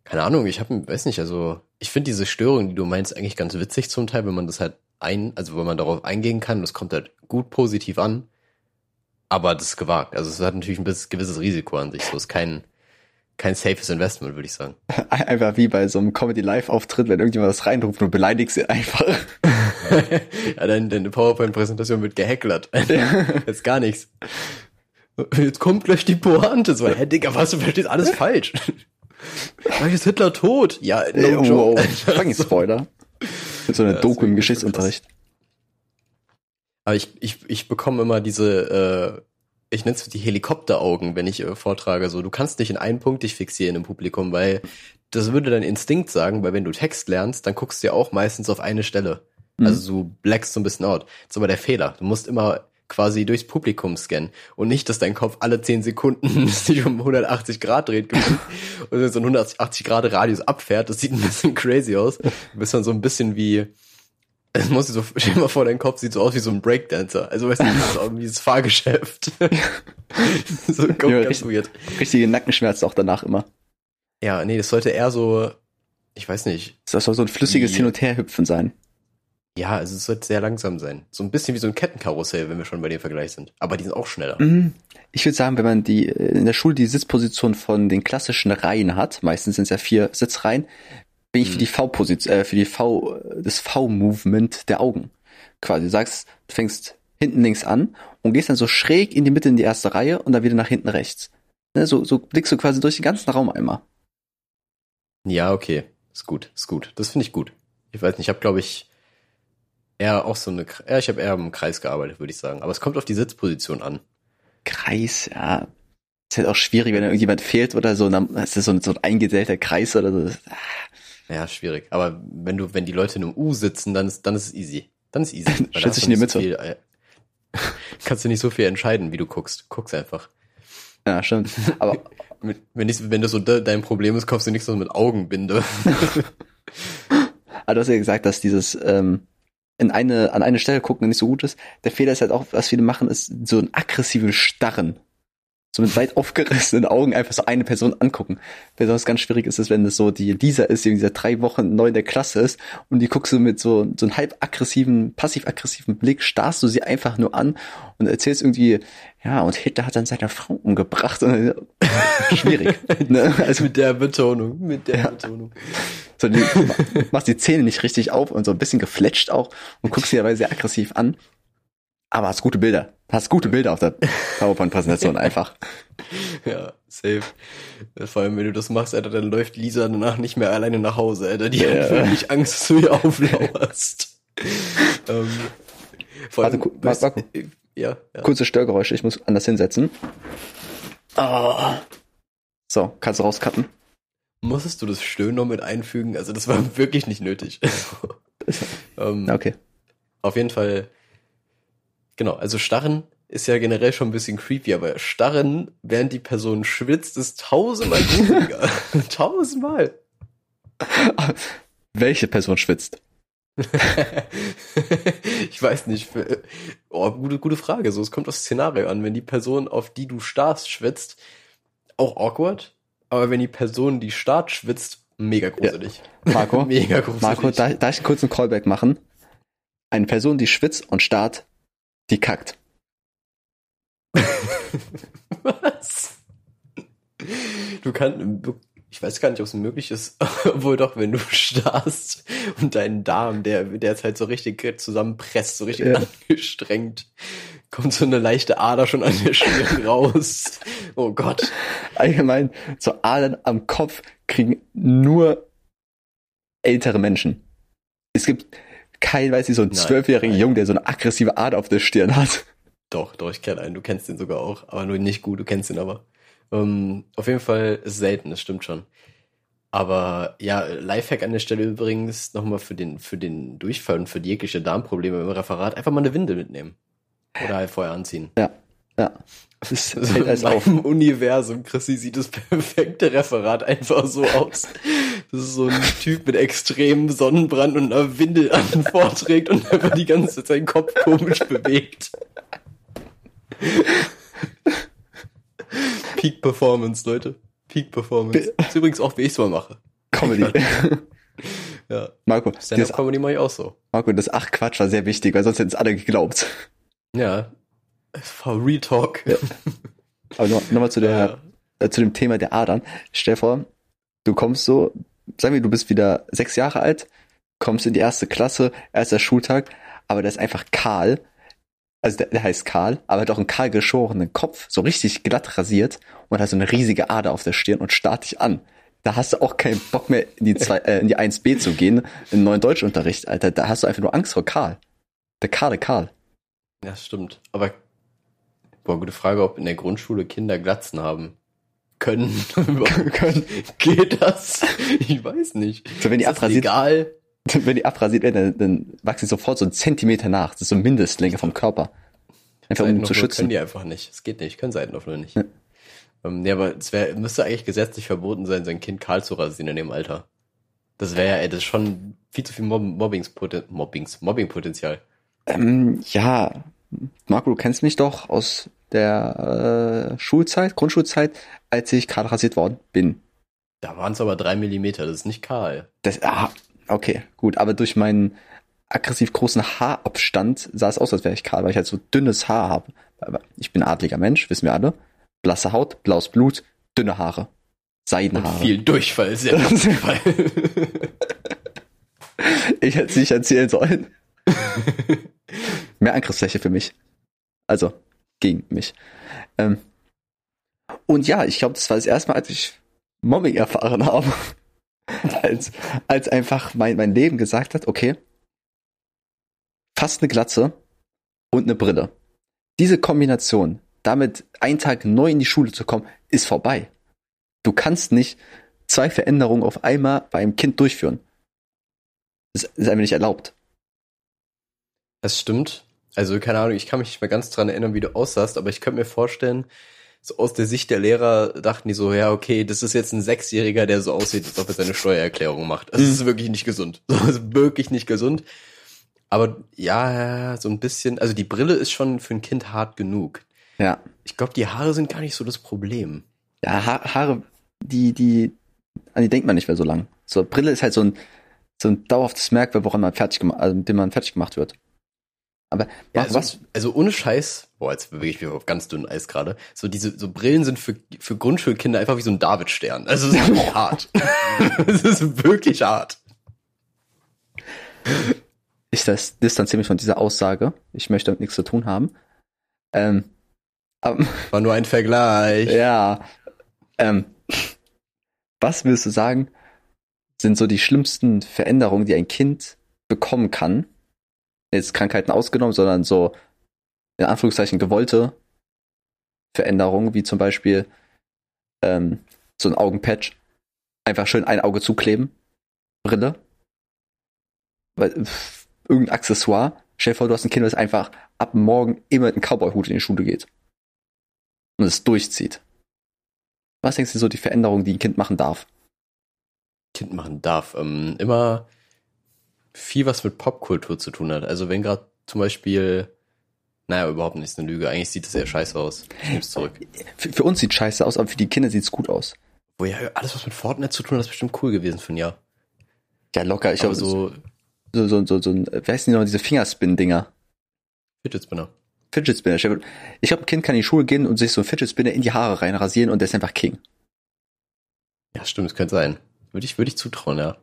keine Ahnung, ich habe, weiß nicht, also ich finde diese Störung, die du meinst, eigentlich ganz witzig zum Teil, wenn man das halt ein, also wenn man darauf eingehen kann, das kommt halt gut positiv an, aber das ist gewagt. Also es hat natürlich ein gewisses Risiko an sich, so ist kein kein safes Investment, würde ich sagen. Einfach wie bei so einem Comedy-Live-Auftritt, wenn irgendjemand was reinruft und du beleidigst sie einfach. ja, deine, deine PowerPoint-Präsentation wird gehacklert. Jetzt gar nichts. Jetzt kommt gleich die Pointe. So, hä, Digga, was, du verstehst alles falsch. Gleich ist Hitler tot. Ja, no Ey, joke. wow, fucking Spoiler. Mit so einer Ja, Doku im Geschichtsunterricht. Aber ich, ich, ich bekomme immer diese, äh, ich nenne es die Helikopteraugen, wenn ich äh, vortrage. So, du kannst nicht in einen Punkt dich fixieren im Publikum, weil das würde dein Instinkt sagen, weil wenn du Text lernst, dann guckst du ja auch meistens auf eine Stelle. Mhm. Also du blackst so ein bisschen out. Das ist aber der Fehler. Du musst immer quasi durchs Publikum scannen und nicht, dass dein Kopf alle 10 Sekunden sich um 180 Grad dreht und so ein 180 Grad Radius abfährt. Das sieht ein bisschen crazy aus. Du bist dann so ein bisschen wie, es muss so, stell dir mal vor, dein Kopf sieht so aus wie so ein Breakdancer. Also weißt du, das ist auch wie das Fahrgeschäft. so ganz, Ja, ganz richtig. weird. Richtige Nackenschmerzen auch danach immer. Ja, nee, das sollte eher so, ich weiß nicht. Das soll so ein flüssiges Hin- und Herhüpfen sein. Ja, also es sollte sehr langsam sein. So ein bisschen wie so ein Kettenkarussell, wenn wir schon bei dem Vergleich sind. Aber die sind auch schneller. Mhm. Ich würde sagen, wenn man die äh, in der Schule die Sitzposition von den klassischen Reihen hat, meistens sind es ja vier Sitzreihen, bin ich für Mhm. die V-Position, äh, für die V, das V-Movement der Augen. Quasi, du sagst, du fängst hinten links an und gehst dann so schräg in die Mitte in die erste Reihe und dann wieder nach hinten rechts. Ne, so, so blickst du quasi durch den ganzen Raum einmal. Ja, okay. Ist gut, ist gut. Das finde ich gut. Ich weiß nicht, ich habe, glaube ich, eher auch so eine, ja, ich habe eher im Kreis gearbeitet, würde ich sagen. Aber es kommt auf die Sitzposition an. Kreis, ja. Ist halt auch schwierig, wenn da irgendjemand fehlt oder so, dann ist das so ein, so ein eingedellter Kreis oder so. Ja, schwierig. Aber wenn du, wenn die Leute in einem U sitzen, dann ist, dann ist es easy. Dann ist easy. Stellst hast dich du in die Mitte. Viel, äh, kannst du nicht so viel entscheiden, wie du guckst. Guckst einfach. Ja, stimmt. Aber wenn, nicht, wenn das so de, dein Problem ist, kommst du nicht so mit Augenbinde. Aber du hast ja gesagt, dass dieses ähm, in eine, an eine Stelle gucken nicht so gut ist. Der Fehler ist halt auch, was viele machen, ist so ein aggressives Starren. So mit weit aufgerissenen Augen einfach so eine Person angucken. Besonders ganz schwierig ist es, wenn es so die Lisa ist, die in dieser drei Wochen neu in der Klasse ist und die guckst du mit so, so einem halb aggressiven, passiv-aggressiven Blick, starrst du sie einfach nur an und erzählst irgendwie, ja, und Hitler hat dann seine Frau umgebracht. Und, schwierig. ne? Also mit der Betonung. Mit der Ja. Betonung. so, die, machst die Zähne nicht richtig auf und so ein bisschen gefletscht auch und guckst sie dabei sehr aggressiv an. Aber hast gute Bilder. Hast gute Bilder auf der PowerPoint-Präsentation einfach. Ja, safe. Vor allem, wenn du das machst, Alter, dann läuft Lisa danach nicht mehr alleine nach Hause, Alter. Die Ja. hat wirklich Angst, dass du ihr auflauerst. ähm, vor Warte, allem, gu- weißt Marco. du, ja, ja. Kurze Störgeräusche, ich muss anders hinsetzen. Ah. So, kannst du rauscutten. Musstest du das Stöhnen noch mit einfügen? Also das war wirklich nicht nötig. ähm, Okay. Auf jeden Fall, genau, also Starren ist ja generell schon ein bisschen creepy, aber Starren, während die Person schwitzt, ist tausendmal gruseliger. tausendmal. Welche Person schwitzt? ich weiß nicht. Oh, gute, gute Frage. So, es kommt aufs Szenario an. Wenn die Person, auf die du starrst, schwitzt, auch awkward. Aber wenn die Person, die starrt, schwitzt, mega gruselig. Marco? mega gruselig. Marco, da, darf ich kurz einen Callback machen? Eine Person, die schwitzt und starrt, die kackt. Was? Du kannst, ich weiß gar nicht, ob es möglich ist, obwohl doch, wenn du starrst und deinen Darm, der, der jetzt halt so richtig zusammenpresst, so richtig Ja. angestrengt, kommt so eine leichte Ader schon an der Stirn raus. Oh Gott. Allgemein, so Adern am Kopf kriegen nur ältere Menschen. Es gibt keinen, weiß ich, so einen zwölfjährigen nein. Jungen, der so eine aggressive Ader auf der Stirn hat. Doch, doch, ich kenne einen. Du kennst den sogar auch, aber nur nicht gut. Du kennst ihn aber. Ähm, auf jeden Fall ist selten, das stimmt schon. Aber ja, Lifehack an der Stelle übrigens nochmal für den, für den Durchfall und für die jegliche Darmprobleme im Referat einfach mal eine Windel mitnehmen. Oder halt vorher anziehen. Ja. Das ist, Also fällt in alles auf. meinem Universum, Chrissy, sieht das perfekte Referat einfach so aus. Das ist so ein Typ mit extremem Sonnenbrand und einer Windel an vorträgt und einfach die ganze Zeit seinen Kopf komisch bewegt. Peak Performance, Leute. Peak Performance. Das ist übrigens auch, wie ich es mal mache. Comedy. Ja. Marco, das, Stand-Up-Comedy mache ich auch so. Marco, das Ach Quatsch war sehr wichtig, weil sonst hätten es alle geglaubt. Ja. War Real Talk. Aber nochmal noch zu, der, äh, zu dem Thema der Adern. Stell dir vor, du kommst so, sagen wir, du bist wieder sechs Jahre alt, kommst in die erste Klasse, erster Schultag, aber der ist einfach kahl. Also der, der heißt Karl, aber hat auch einen kahl geschorenen Kopf, so richtig glatt rasiert und hat so eine riesige Ader auf der Stirn und starrt dich an. Da hast du auch keinen Bock mehr in die, zwei, äh, in die 1b zu gehen, in neuen Deutschunterricht, Alter. Da hast du einfach nur Angst vor Karl. Der kahle Karl. Ja, stimmt. Aber, boah, gute Frage, ob in der Grundschule Kinder Glatzen haben können. Können. Geht das? Ich weiß nicht. So, wenn die Ist abrasiert, legal? wenn die abrasiert werden, dann, dann wachsen sie sofort so einen Zentimeter nach. Das ist so Mindestlänge vom Körper. Einfach um zu schützen. können die einfach nicht. Es geht nicht. Können Seitenloch nur nicht. Ähm, nee, aber es wär, müsste eigentlich gesetzlich verboten sein, sein Kind kahl zu rasieren in dem Alter. Das wäre ja, ey, das ist schon viel zu viel Mob Mobbings, Mobbingpotenzial. Ähm, ja, Marco, du kennst mich doch aus der äh, Schulzeit, Grundschulzeit, als ich kahl rasiert worden bin. Da waren es aber drei Millimeter, das ist nicht kahl. Das, ah, okay, gut, aber durch meinen aggressiv großen Haarabstand sah es aus, als wäre ich kahl, weil ich halt so dünnes Haar habe. Ich bin adliger Mensch, wissen wir alle. Blasse Haut, blaues Blut, dünne Haare. Und Seidenhaare. viel Durchfall, sehr Durchfall. Ich hätte es nicht erzählen sollen. Mehr Angriffsfläche für mich. Also, gegen mich. Ähm, und ja, ich glaube, das war das erste Mal, als ich Mobbing erfahren habe. als, als einfach mein, mein Leben gesagt hat, okay, fast eine Glatze und eine Brille. Diese Kombination, damit einen Tag neu in die Schule zu kommen, ist vorbei. Du kannst nicht zwei Veränderungen auf einmal bei einem Kind durchführen. Das ist einfach nicht erlaubt. Das stimmt. Also, keine Ahnung, ich kann mich nicht mehr ganz dran erinnern, wie du aussahst, aber ich könnte mir vorstellen, so aus der Sicht der Lehrer dachten die so, ja, okay, das ist jetzt ein Sechsjähriger, der so aussieht, als ob er seine Steuererklärung macht. Das Mhm. ist wirklich nicht gesund. Das ist wirklich nicht gesund. Aber ja, so ein bisschen, also die Brille ist schon für ein Kind hart genug. Ja. Ich glaube, die Haare sind gar nicht so das Problem. Ja, ha Haare, die, die, an die denkt man nicht mehr so lang. So, Brille ist halt so ein, so ein dauerhaftes Merkmal, woran man fertig gemacht, also mit dem man fertig gemacht wird. Aber Ja, also, was? also ohne Scheiß, boah, jetzt bewege ich mich auf ganz dünnem Eis gerade. So diese so Brillen sind für für Grundschulkinder einfach wie so ein Davidstern. Also es ist hart. Es ist wirklich hart. Ich das distanziere mich von dieser Aussage. Ich möchte damit nichts zu tun haben. Ähm, aber, War nur ein Vergleich. ja. Ähm, was würdest du sagen, sind so die schlimmsten Veränderungen, die ein Kind bekommen kann? Jetzt Krankheiten ausgenommen, sondern so in Anführungszeichen gewollte Veränderungen, wie zum Beispiel ähm, so ein Augenpatch. Einfach schön ein Auge zukleben. Brille. weil, pff, irgendein Accessoire. Stell dir vor, du hast ein Kind, das einfach ab morgen immer mit einem Cowboy-Hut in die Schule geht. Und es durchzieht. Was denkst du so die Veränderung, die ein Kind machen darf? Kind machen darf. Ähm, immer viel, was mit Popkultur zu tun hat. Also wenn gerade zum Beispiel, naja, überhaupt nicht, ist eine Lüge. Eigentlich sieht es eher scheiße aus. Ich nehm's zurück. Für, für uns sieht scheiße aus, aber für die Kinder sieht's gut aus. Wo ja alles, was mit Fortnite zu tun hat, ist bestimmt cool gewesen für ein Jahr. Ja, locker. Ich glaube, so, so so, so, so, so ein, wie heißen die noch, diese Fingerspin-Dinger? Fidget Spinner. Fidget Spinner. Ich glaube, ein Kind kann in die Schule gehen und sich so ein Fidget Spinner in die Haare reinrasieren und der ist einfach King. Ja, stimmt, es könnte sein. Würde ich, würde ich zutrauen, ja.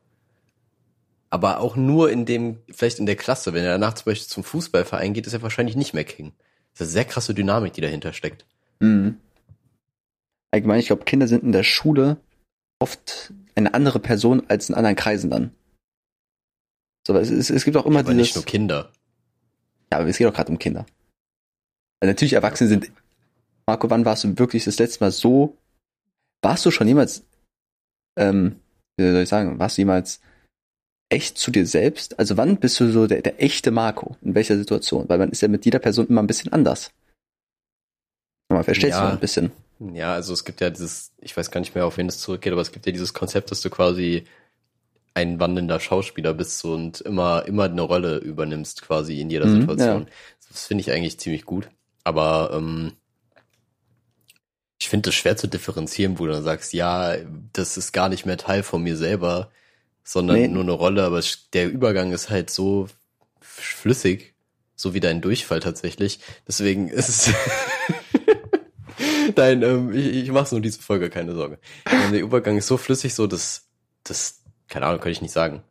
Aber auch nur in dem, vielleicht in der Klasse. Wenn er danach zum Beispiel zum Fußballverein geht, ist er wahrscheinlich nicht mehr King. Das ist eine sehr krasse Dynamik, die dahinter steckt. Mhm. Allgemein, ich glaube, Kinder sind in der Schule oft eine andere Person als in anderen Kreisen dann. So, aber es, es, es gibt auch immer Aber dieses. nicht nur Kinder. Ja, aber es geht auch gerade um Kinder. Weil natürlich Erwachsene sind. Marco, wann warst du wirklich das letzte Mal so? Warst du schon jemals, ähm, wie soll ich sagen, warst du jemals echt zu dir selbst? Also wann bist du so der, der echte Marco? In welcher Situation? Weil man ist ja mit jeder Person immer ein bisschen anders. Und man versteht sich Ja. mal ein bisschen. Ja, also es gibt ja dieses, ich weiß gar nicht mehr, auf wen es zurückgeht, aber es gibt ja dieses Konzept, dass du quasi ein wandelnder Schauspieler bist so und immer, immer eine Rolle übernimmst quasi in jeder Mhm, Situation. Das finde ich eigentlich ziemlich gut. Aber ähm, ich finde es schwer zu differenzieren, wo du dann sagst, ja, das ist gar nicht mehr Teil von mir selber, sondern Nee. nur eine Rolle, aber der Übergang ist halt so flüssig, so wie dein Durchfall tatsächlich. Deswegen ist es Nein, ähm, ich, ich mach's nur diese Folge, keine Sorge. Ähm, der Übergang ist so flüssig, so dass das, keine Ahnung, kann ich nicht sagen.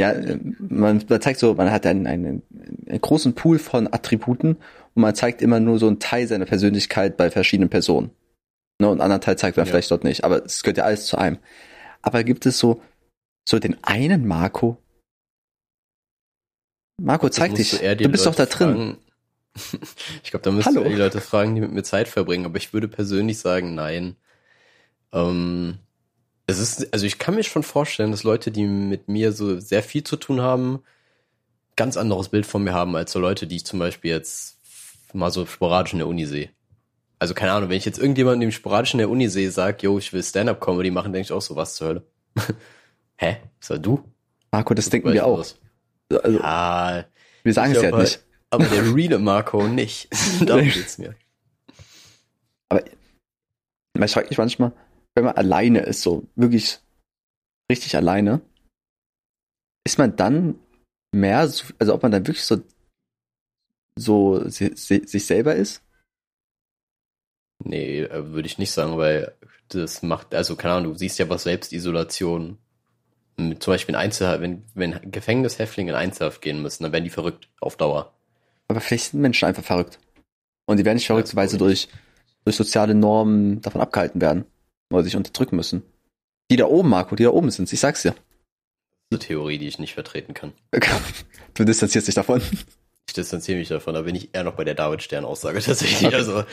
Ja, äh, man, man zeigt so, man hat einen, einen, einen großen Pool von Attributen und man zeigt immer nur so einen Teil seiner Persönlichkeit bei verschiedenen Personen. Ne, und einen anderen Teil zeigt man Ja. vielleicht dort nicht, aber es gehört ja alles zu einem. Aber gibt es so, so den einen Marco? Marco, zeig dich. die Du bist doch Leute da drin. fragen. Ich glaube, da müsst Hallo. die Leute fragen, die mit mir Zeit verbringen, aber ich würde persönlich sagen, nein. Ähm, es ist, also ich kann mir schon vorstellen, dass Leute, die mit mir so sehr viel zu tun haben, ganz anderes Bild von mir haben, als so Leute, die ich zum Beispiel jetzt mal so sporadisch in der Uni sehe. Also keine Ahnung, wenn ich jetzt irgendjemanden, den ich sporadisch in der Uni sehe, sag, yo, ich will Stand-Up-Comedy machen, denke ich auch so, was zur Hölle. Hä? Das du? Marco, das denken Weiß wir auch. was. Also, Ja, wir sagen es ja halt nicht. aber der reale Marco nicht. Darum geht's mir. Aber ich frage mich manchmal, wenn man alleine ist, so wirklich richtig alleine, ist man dann mehr, so- also ob man dann wirklich so, so si- si- sich selber ist? Nee, äh, würde ich nicht sagen, weil das macht, also keine Ahnung, du siehst ja was Selbstisolation. Mit Zum Beispiel in Einzelhaft, wenn, wenn Gefängnishäftlinge in Einzelhaft gehen müssen, dann werden die verrückt auf Dauer. Aber vielleicht sind Menschen einfach verrückt. Und die werden nicht verrückt, weil sie durch, durch soziale Normen davon abgehalten werden. Oder sich unterdrücken müssen. Die da oben, Marco, die da oben sind, ich sag's dir. Das ist eine Theorie, die ich nicht vertreten kann. Du distanzierst dich davon. Ich distanziere mich davon, da bin ich eher noch bei der David-Stern-Aussage tatsächlich. Okay. Also,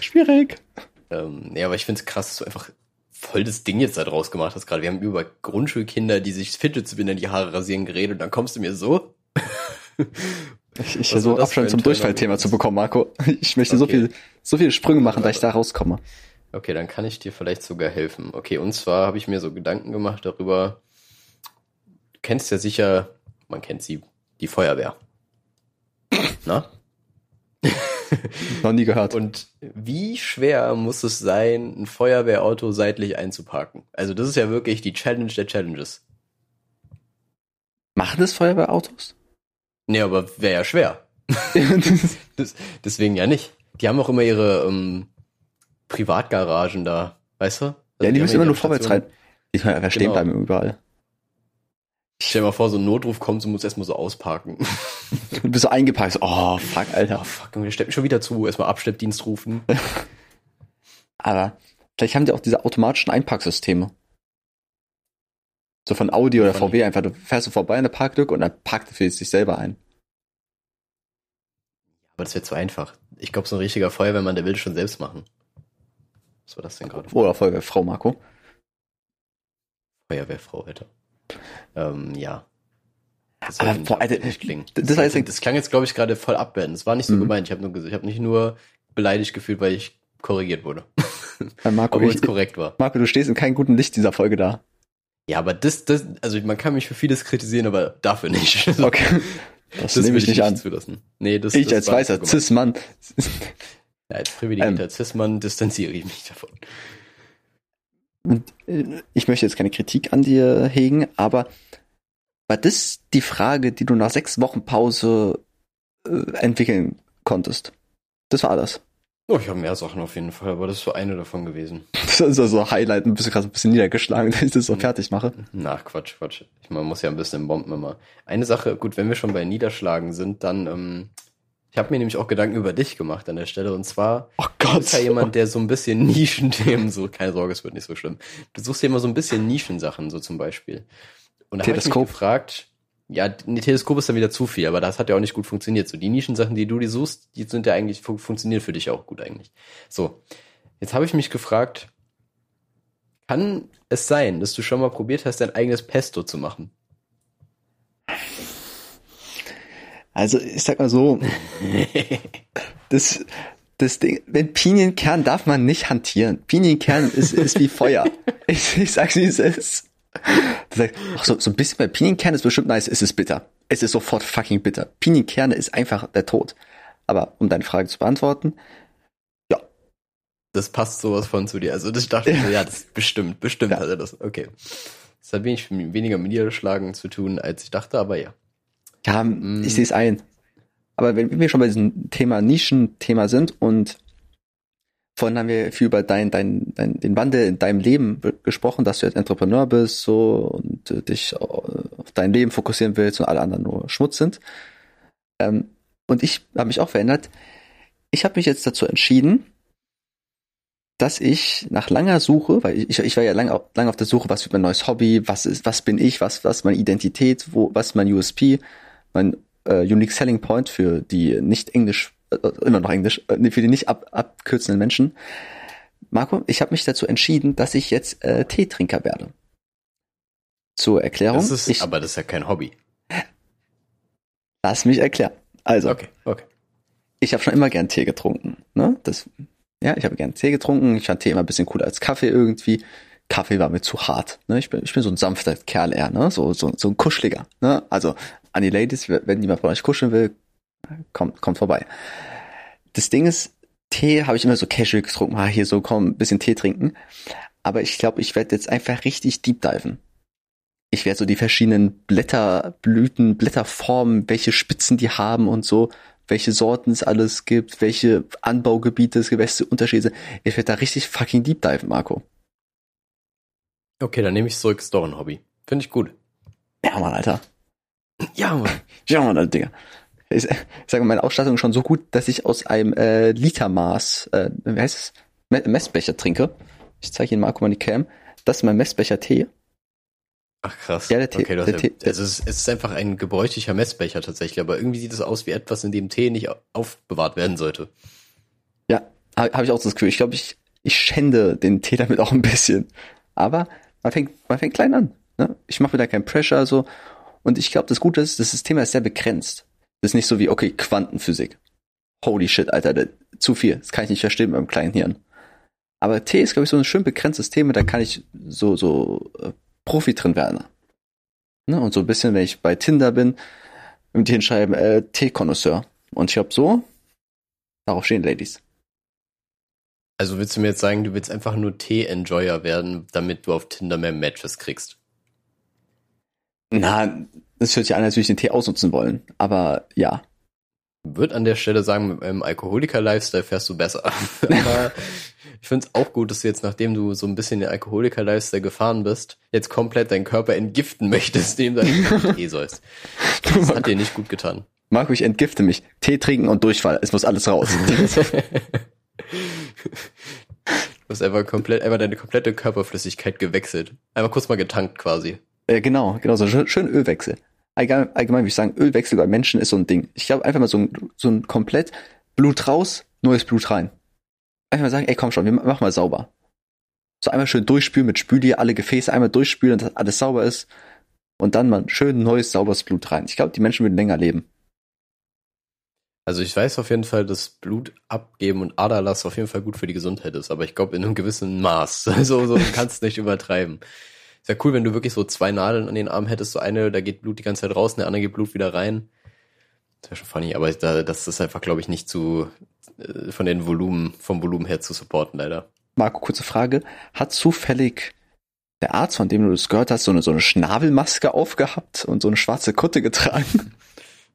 Schwierig. ähm, ja, aber ich finde es krass, dass du einfach voll das Ding jetzt da draus gemacht hast gerade. Wir haben über Grundschulkinder, die sich Fidget Spinner in die Haare rasieren, geredet und dann kommst du mir so. Ich, ich versuche Abstand zum Durchfallthema zu bekommen, Marco. Ich möchte so Okay. viel, so viele Sprünge machen, dass ich da rauskomme. Okay, dann kann ich dir vielleicht sogar helfen. Okay, und zwar habe ich mir so Gedanken gemacht darüber. Du kennst ja sicher, man kennt sie, die Feuerwehr. Na? Noch nie gehört. Und wie schwer muss es sein, ein Feuerwehrauto seitlich einzuparken? Also das ist ja wirklich die Challenge der Challenges. Machen das Feuerwehrautos? Nee, aber wäre ja schwer. Das, deswegen ja nicht. Die haben auch immer ihre ähm, Privatgaragen da, weißt du? Also ja, die müssen haben immer nur vorwärts rein. Die können einfach stehen bleiben überall. Stell dir mal vor, so ein Notruf kommt, du musst erstmal so ausparken. Du bist so eingepackt. Oh, fuck, Oh Alter. fuck, Junge, der stellt mich schon wieder zu. Erstmal Abschleppdienst rufen. Aber vielleicht haben die auch diese automatischen Einparksysteme. So von Audi oder Von- VW einfach. Du fährst so vorbei in der Parklücke und dann parkt er für sich selber ein. Aber das wäre zu einfach. Ich glaube, so ein richtiger Feuerwehrmann, der will das schon selbst machen. Was war das denn gerade? Oder Feuerwehrfrau, Marco. Feuerwehrfrau, Alter. Ähm, ja. Das Aber nicht Alter, abwertend klingen. das Das, heißt- das klang jetzt, glaube ich, gerade voll abwertend. Das war nicht so Mhm. gemeint. Ich habe nur, ich habe nicht nur beleidigt gefühlt, weil ich korrigiert wurde. Marco, Obwohl es korrekt war. Marco, du stehst in keinem guten Licht dieser Folge da. Ja, aber das, das, also man kann mich für vieles kritisieren, aber dafür nicht. Okay. Das, nehme ich nicht an. zulassen. Nee, das, Ich das als weißer nicht. Cis-Mann. Ja, als privilegierter Ähm. Cis-Mann distanziere ich mich davon. Und, äh, ich möchte jetzt keine Kritik an dir hegen, aber war das die Frage, die du nach sechs Wochen Pause äh, entwickeln konntest? Das war das. Oh, ich habe mehr Sachen auf jeden Fall, aber das ist so eine davon gewesen. Das ist also Highlight, ein bisschen krass, ein bisschen niedergeschlagen, dass ich das so Mhm. fertig mache. Nach Quatsch, Quatsch. Ich, man muss ja ein bisschen bomben immer. Eine Sache, gut, wenn wir schon bei Niederschlagen sind, dann, ähm, ich habe mir nämlich auch Gedanken über dich gemacht an der Stelle. Und zwar, Oh du Gott. bist ja jemand, der so ein bisschen Nischenthemen, so, keine Sorge, es wird nicht so schlimm. Du suchst ja immer so ein bisschen Nischensachen, so zum Beispiel. Und da habe ich mich Teleskop. gefragt, ja, ein Teleskop ist dann wieder zu viel, aber das hat ja auch nicht gut funktioniert. So, die Nischensachen, die du dir suchst, die sind ja eigentlich, fun funktionieren für dich auch gut eigentlich. So, jetzt habe ich mich gefragt, kann es sein, dass du schon mal probiert hast, dein eigenes Pesto zu machen? Also, ich sag mal so, das, das Ding, mit Pinienkern darf man nicht hantieren. Pinienkern ist, ist wie Feuer. Ich, ich sag's wie es ist. Du sagst, ach so, so ein bisschen bei Pinienkern ist bestimmt nice, es ist bitter. Es ist sofort fucking bitter. Pinienkerne ist einfach der Tod. Aber um deine Frage zu beantworten, Das passt sowas von zu dir. Also das dachte ich so, ja, das ist bestimmt, bestimmt Ja. hat er das. Okay. Das hat wenig, weniger mit Niederschlagen zu tun, als ich dachte, aber ja. Ja, Mm. ich sehe es ein. Aber wenn wir schon bei diesem Thema Nischen-Thema sind und vorhin haben wir viel über dein, dein, dein, den Wandel in deinem Leben be- gesprochen, dass du jetzt Entrepreneur bist so und äh, dich auf dein Leben fokussieren willst und alle anderen nur Schmutz sind. Ähm, und ich habe mich auch verändert. Ich habe mich jetzt dazu entschieden, dass ich nach langer Suche, weil ich, ich war ja lange auf, lang auf der Suche, was wird mein neues Hobby, was ist, was bin ich, was, was meine Identität, wo, was ist mein USP, mein äh, Unique Selling Point für die nicht Englisch, äh, immer noch Englisch, äh, für die nicht ab, abkürzenden Menschen. Marco, ich habe mich dazu entschieden, dass ich jetzt äh, Teetrinker werde. Zur Erklärung, Das ist, ich aber das ist ja kein Hobby. lass mich erklären. Also, Okay, okay. ich habe schon immer gern Tee getrunken. Ne? Das, ja, ich habe gern Tee getrunken. Ich fand Tee immer ein bisschen cooler als Kaffee irgendwie. Kaffee war mir zu hart. Ne? Ich, bin, ich bin so ein sanfter Kerl eher, ne? so, so, so ein kuscheliger. Ne? Also an die Ladies, wenn jemand von euch kuscheln will, kommt, kommt vorbei. Das Ding ist, Tee habe ich immer so casual getrunken. Ah, hier so, komm, ein bisschen Tee trinken. Aber ich glaube, ich werde jetzt einfach richtig deep diven. Ich werde so die verschiedenen Blätter, Blüten, Blätterformen, welche Spitzen die haben und so, welche Sorten es alles gibt, welche Anbaugebiete es gibt, welche Unterschiede. sind. Ich werde da richtig fucking deep diven, Marco. Okay, dann nehme ich zurück, ist doch ein Hobby. Finde ich gut. Ja, Mann, Alter. Ja, Mann. Ja, Mann, Alter, Digga. Ich, ich sage mal, meine Ausstattung ist schon so gut, dass ich aus einem äh, Litermaß, äh, wie heißt es, Me- Messbecher trinke. Ich zeige Ihnen Marco mal die Cam. Das ist mein Messbecher Tee. Ach krass. Ja, der Tee- okay, der ja, Tee- also es, ist, es ist einfach ein gebräuchlicher Messbecher tatsächlich, aber irgendwie sieht es aus wie etwas, in dem Tee nicht aufbewahrt werden sollte. Ja, habe hab ich auch das Gefühl. Ich glaube, ich, ich schände den Tee damit auch ein bisschen. Aber man fängt, man fängt klein an. Ne? Ich mache mir da keinen Pressure so. Und ich glaube, das Gute ist, das System ist sehr begrenzt. Das ist nicht so wie, okay, Quantenphysik. Holy shit, Alter, das, zu viel. Das kann ich nicht verstehen beim kleinen Hirn. Aber Tee ist, glaube ich, so ein schön begrenztes Thema, da kann ich so, so äh, Profi drin werden. Ne? Und so ein bisschen, wenn ich bei Tinder bin, mit denen schreiben, äh, Tee-Konnoisseur. Und ich glaube so, darauf stehen Ladies. Also willst du mir jetzt sagen, du willst einfach nur Tee-Enjoyer werden, damit du auf Tinder mehr Matches kriegst? Na, das hört sich an, als würde ich den Tee ausnutzen wollen. Aber ja. Wird an der Stelle sagen, mit einem Alkoholiker-Lifestyle fährst du besser. Aber ich finde es auch gut, dass du jetzt, nachdem du so ein bisschen den Alkoholiker-Lifestyle gefahren bist, jetzt komplett deinen Körper entgiften möchtest, indem du einen Tee sollst. Das hat dir nicht gut getan. Marco, ich entgifte mich. Tee trinken und Durchfall. Es muss alles raus. Du hast einfach komplett, einfach deine komplette Körperflüssigkeit gewechselt. Einmal kurz mal getankt quasi. Äh, genau, genau, so schön, Ölwechsel. Allgemein, allgemein würde ich sagen, Ölwechsel bei Menschen ist so ein Ding. Ich glaube, einfach mal so ein, so ein komplett Blut raus, neues Blut rein. Einfach mal sagen, ey, komm schon, wir machen mal sauber. So einmal schön durchspülen mit Spüli, alle Gefäße einmal durchspülen, dass alles sauber ist. und dann mal schön neues, sauberes Blut rein. Ich glaube, die Menschen würden länger leben. Also ich weiß auf jeden Fall, dass Blut abgeben und Aderlass auf jeden Fall gut für die Gesundheit ist, aber ich glaube in einem gewissen Maß. so, so kannst nicht übertreiben. Ist ja cool, wenn du wirklich so zwei Nadeln an den Armen hättest, so eine, da geht Blut die ganze Zeit raus, und der andere geht Blut wieder rein. Das wäre schon funny, aber da, das ist einfach, glaube ich, nicht zu äh, von den Volumen, vom Volumen her zu supporten, leider. Marco, kurze Frage. Hat zufällig der Arzt, von dem du das gehört hast, so eine, so eine Schnabelmaske aufgehabt und so eine schwarze Kutte getragen?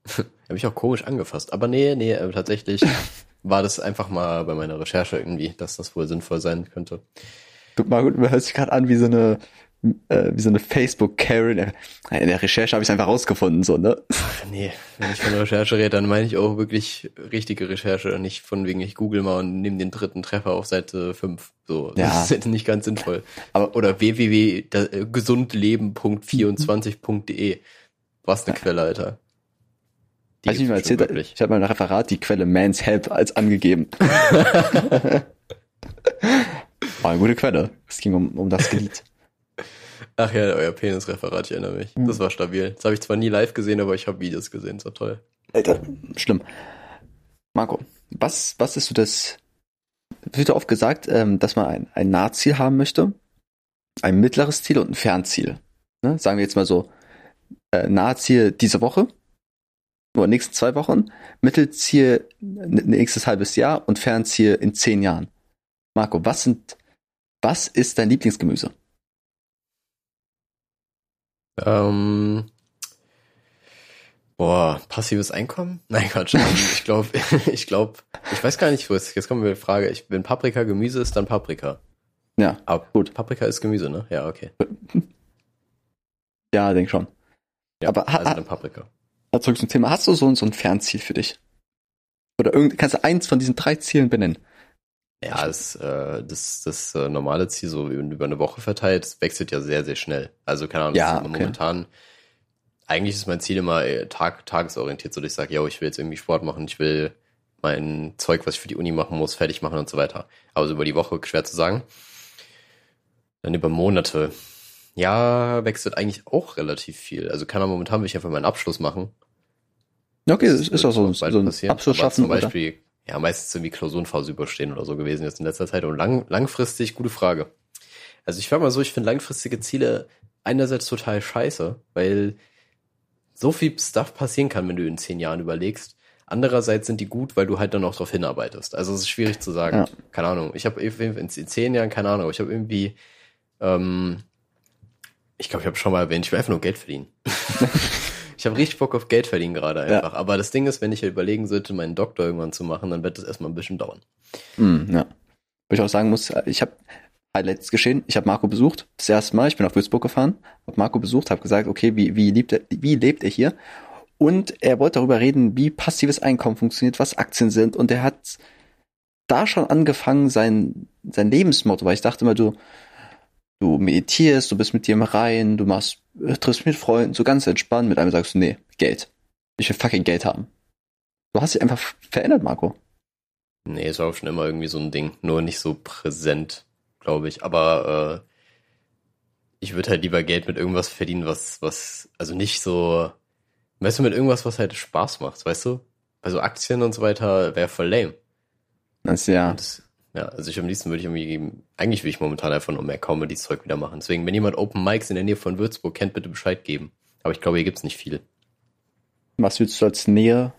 Habe ich auch komisch angefasst. Aber nee, nee, äh, tatsächlich war das einfach mal bei meiner Recherche irgendwie, dass das wohl sinnvoll sein könnte. Du, Marco, du hörst dich gerade an wie so eine äh, wie so eine Facebook-Karen. In der Recherche habe ich einfach rausgefunden, so, ne? Ach, nee, wenn ich von Recherche rede, dann meine ich auch wirklich richtige Recherche und nicht von wegen, ich google mal und nehme den dritten Treffer auf Seite 5. So, Ja. das ist jetzt nicht ganz sinnvoll. Aber- Oder www.gesundleben.24.de. Was eine Quelle, Alter. Die ich mal erzählt, ich habe mal ein Referat die Quelle Man's Help als angegeben. War eine gute Quelle. Es ging um, um das Glied. Ach ja, euer Penisreferat, ich erinnere mich. Mhm. Das war stabil. Das habe ich zwar nie live gesehen, aber ich habe Videos gesehen, das war toll. Alter, schlimm. Marco, was, was ist so das, wird oft gesagt, ähm, dass man ein, ein Nahziel haben möchte, ein mittleres Ziel und ein Fernziel. Ne? Sagen wir jetzt mal so, äh, Nahziel diese Woche oder nächsten zwei Wochen, Mittelziel nächstes halbes Jahr und Fernziel in zehn Jahren. Marco, was sind, was ist dein Lieblingsgemüse? Ähm, boah, passives Einkommen? Nein, Quatsch. Ähm, ich glaube, ich glaube, ich weiß gar nicht, wo es, jetzt kommt mir die Frage, ich, wenn Paprika Gemüse ist, dann Paprika. Ja, Aber Gut. Paprika ist Gemüse, ne? Ja, okay. ja, denk schon. Ja, Aber also dann Paprika. Zurück zum Thema. Hast du so, ein- so ein Fernziel für dich? Oder irgend, kannst du eins von diesen drei Zielen benennen? Ja, das, äh, das, das äh, normale Ziel, so über eine Woche verteilt, das wechselt ja sehr, sehr schnell. Also, keine Ahnung, Ja, okay. momentan, eigentlich ist mein Ziel immer äh, tag, tagesorientiert, so dass ich sage, yo, ich will jetzt irgendwie Sport machen, ich will mein Zeug, was ich für die Uni machen muss, fertig machen und so weiter. Aber so über die Woche schwer zu sagen. Dann über Monate. Ja, wechselt eigentlich auch relativ viel. Also kann man momentan will ich einfach meinen Abschluss machen. Okay, das ist doch so, so ein passieren. Abschluss Aber schaffen. Zum Oder? Ja, meistens irgendwie Klausurenphase überstehen oder so gewesen jetzt in letzter Zeit. Und lang, langfristig, gute Frage. Also ich war mal so, ich finde langfristige Ziele einerseits total scheiße, weil so viel Stuff passieren kann, wenn du in zehn Jahren überlegst. Andererseits sind die gut, weil du halt dann auch darauf hinarbeitest. Also es ist schwierig zu sagen. Ja. Keine Ahnung. Ich habe in zehn Jahren, keine Ahnung, ich habe irgendwie, ähm, ich glaube, ich habe schon mal erwähnt, ich will einfach nur Geld verdienen. ich habe richtig Bock auf Geld verdienen gerade Ja. einfach. Aber das Ding ist, wenn ich halt überlegen sollte, meinen Doktor irgendwann zu machen, dann wird das erstmal ein bisschen dauern. Mm, ja. Wo ich auch sagen muss, ich habe Highlights geschehen. Ich habe Marco besucht, das erste Mal. Ich bin nach Würzburg gefahren, habe Marco besucht, habe gesagt, okay, wie, wie, lebt er, wie lebt er hier? Und er wollte darüber reden, wie passives Einkommen funktioniert, was Aktien sind. Und er hat da schon angefangen, sein, sein Lebensmotto, weil ich dachte immer, du, du meditierst, du bist mit dir im Rein, du machst, äh, triffst mit Freunden, so ganz entspannt. Mit einem sagst du, nee, Geld. Ich will fucking Geld haben. Du hast dich einfach verändert, Marco. Nee, es war auch schon immer irgendwie so ein Ding. Nur nicht so präsent, glaube ich. Aber äh, ich würde halt lieber Geld mit irgendwas verdienen, was, was, also nicht so, weißt du, mit irgendwas, was halt Spaß macht, weißt du? Also Aktien und so weiter wäre voll lame. Das ja. Und, ja, also ich am liebsten würde ich irgendwie, eigentlich will ich momentan einfach nur mehr Comedy-Zeug wieder machen. Deswegen, wenn jemand Open Mics in der Nähe von Würzburg kennt, bitte Bescheid geben. Aber ich glaube, hier gibt's nicht viel. Was würdest du als Nähe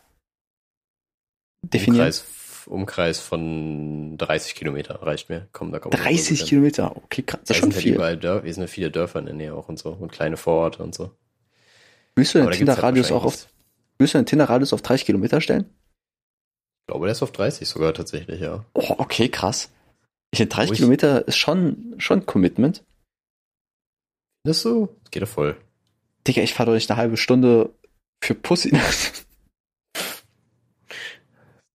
definieren? Umkreis, Umkreis von 30 Kilometer reicht mir. Komm, da kommt 30 Kilometer, okay, krass, das ist schon halt viel. überall Dörfer, hier sind ja viele Dörfer in der Nähe auch und so und kleine Vororte und so. Willst du Aber den halt Tinder-Radius auch wahrscheinlich auf, willst du den Tinder-Radius auf 30 Kilometer stellen? Ich glaube, der ist auf 30 sogar tatsächlich, ja. Oh, okay, krass. Ich finde 30 Wo ich- Kilometer ist schon, schon Commitment. Das so, geht doch voll. Digga, ich fahre doch nicht eine halbe Stunde für Pussy.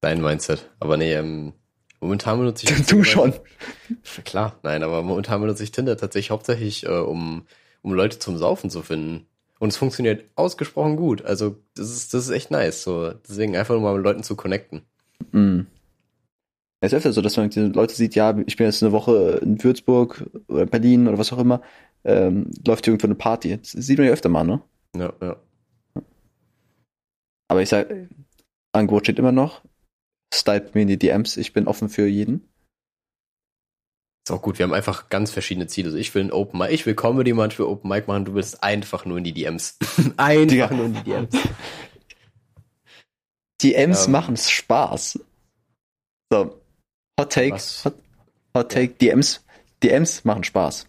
Dein Mindset. Aber nee, ähm, momentan benutze ich. du schon. Klar, nein, aber momentan benutze ich Tinder tatsächlich hauptsächlich, äh, um, um Leute zum Saufen zu finden. Und es funktioniert ausgesprochen gut. Also, das ist, das ist echt nice. So, deswegen einfach nur mal mit Leuten zu connecten. Mm. Es ist öfter so, dass man die Leute sieht, ja, ich bin jetzt eine Woche in Würzburg oder Berlin oder was auch immer. ähm, läuft irgendwo eine Party. Das sieht man ja öfter mal, ne? Ja, ja. Aber ich sag, Angebot steht immer noch. Stylt mir in die DMs, ich bin offen für jeden. Ist auch gut, wir haben einfach ganz verschiedene Ziele. Also ich will ein Open Mic, ich will Comedy mal für Open Mic machen, du willst einfach nur in die DMs. einfach Digga. nur in die DMs. DMs Ähm. machen Spaß. So, Hot Take? Hot, Hot Take, DMs, DMs machen Spaß.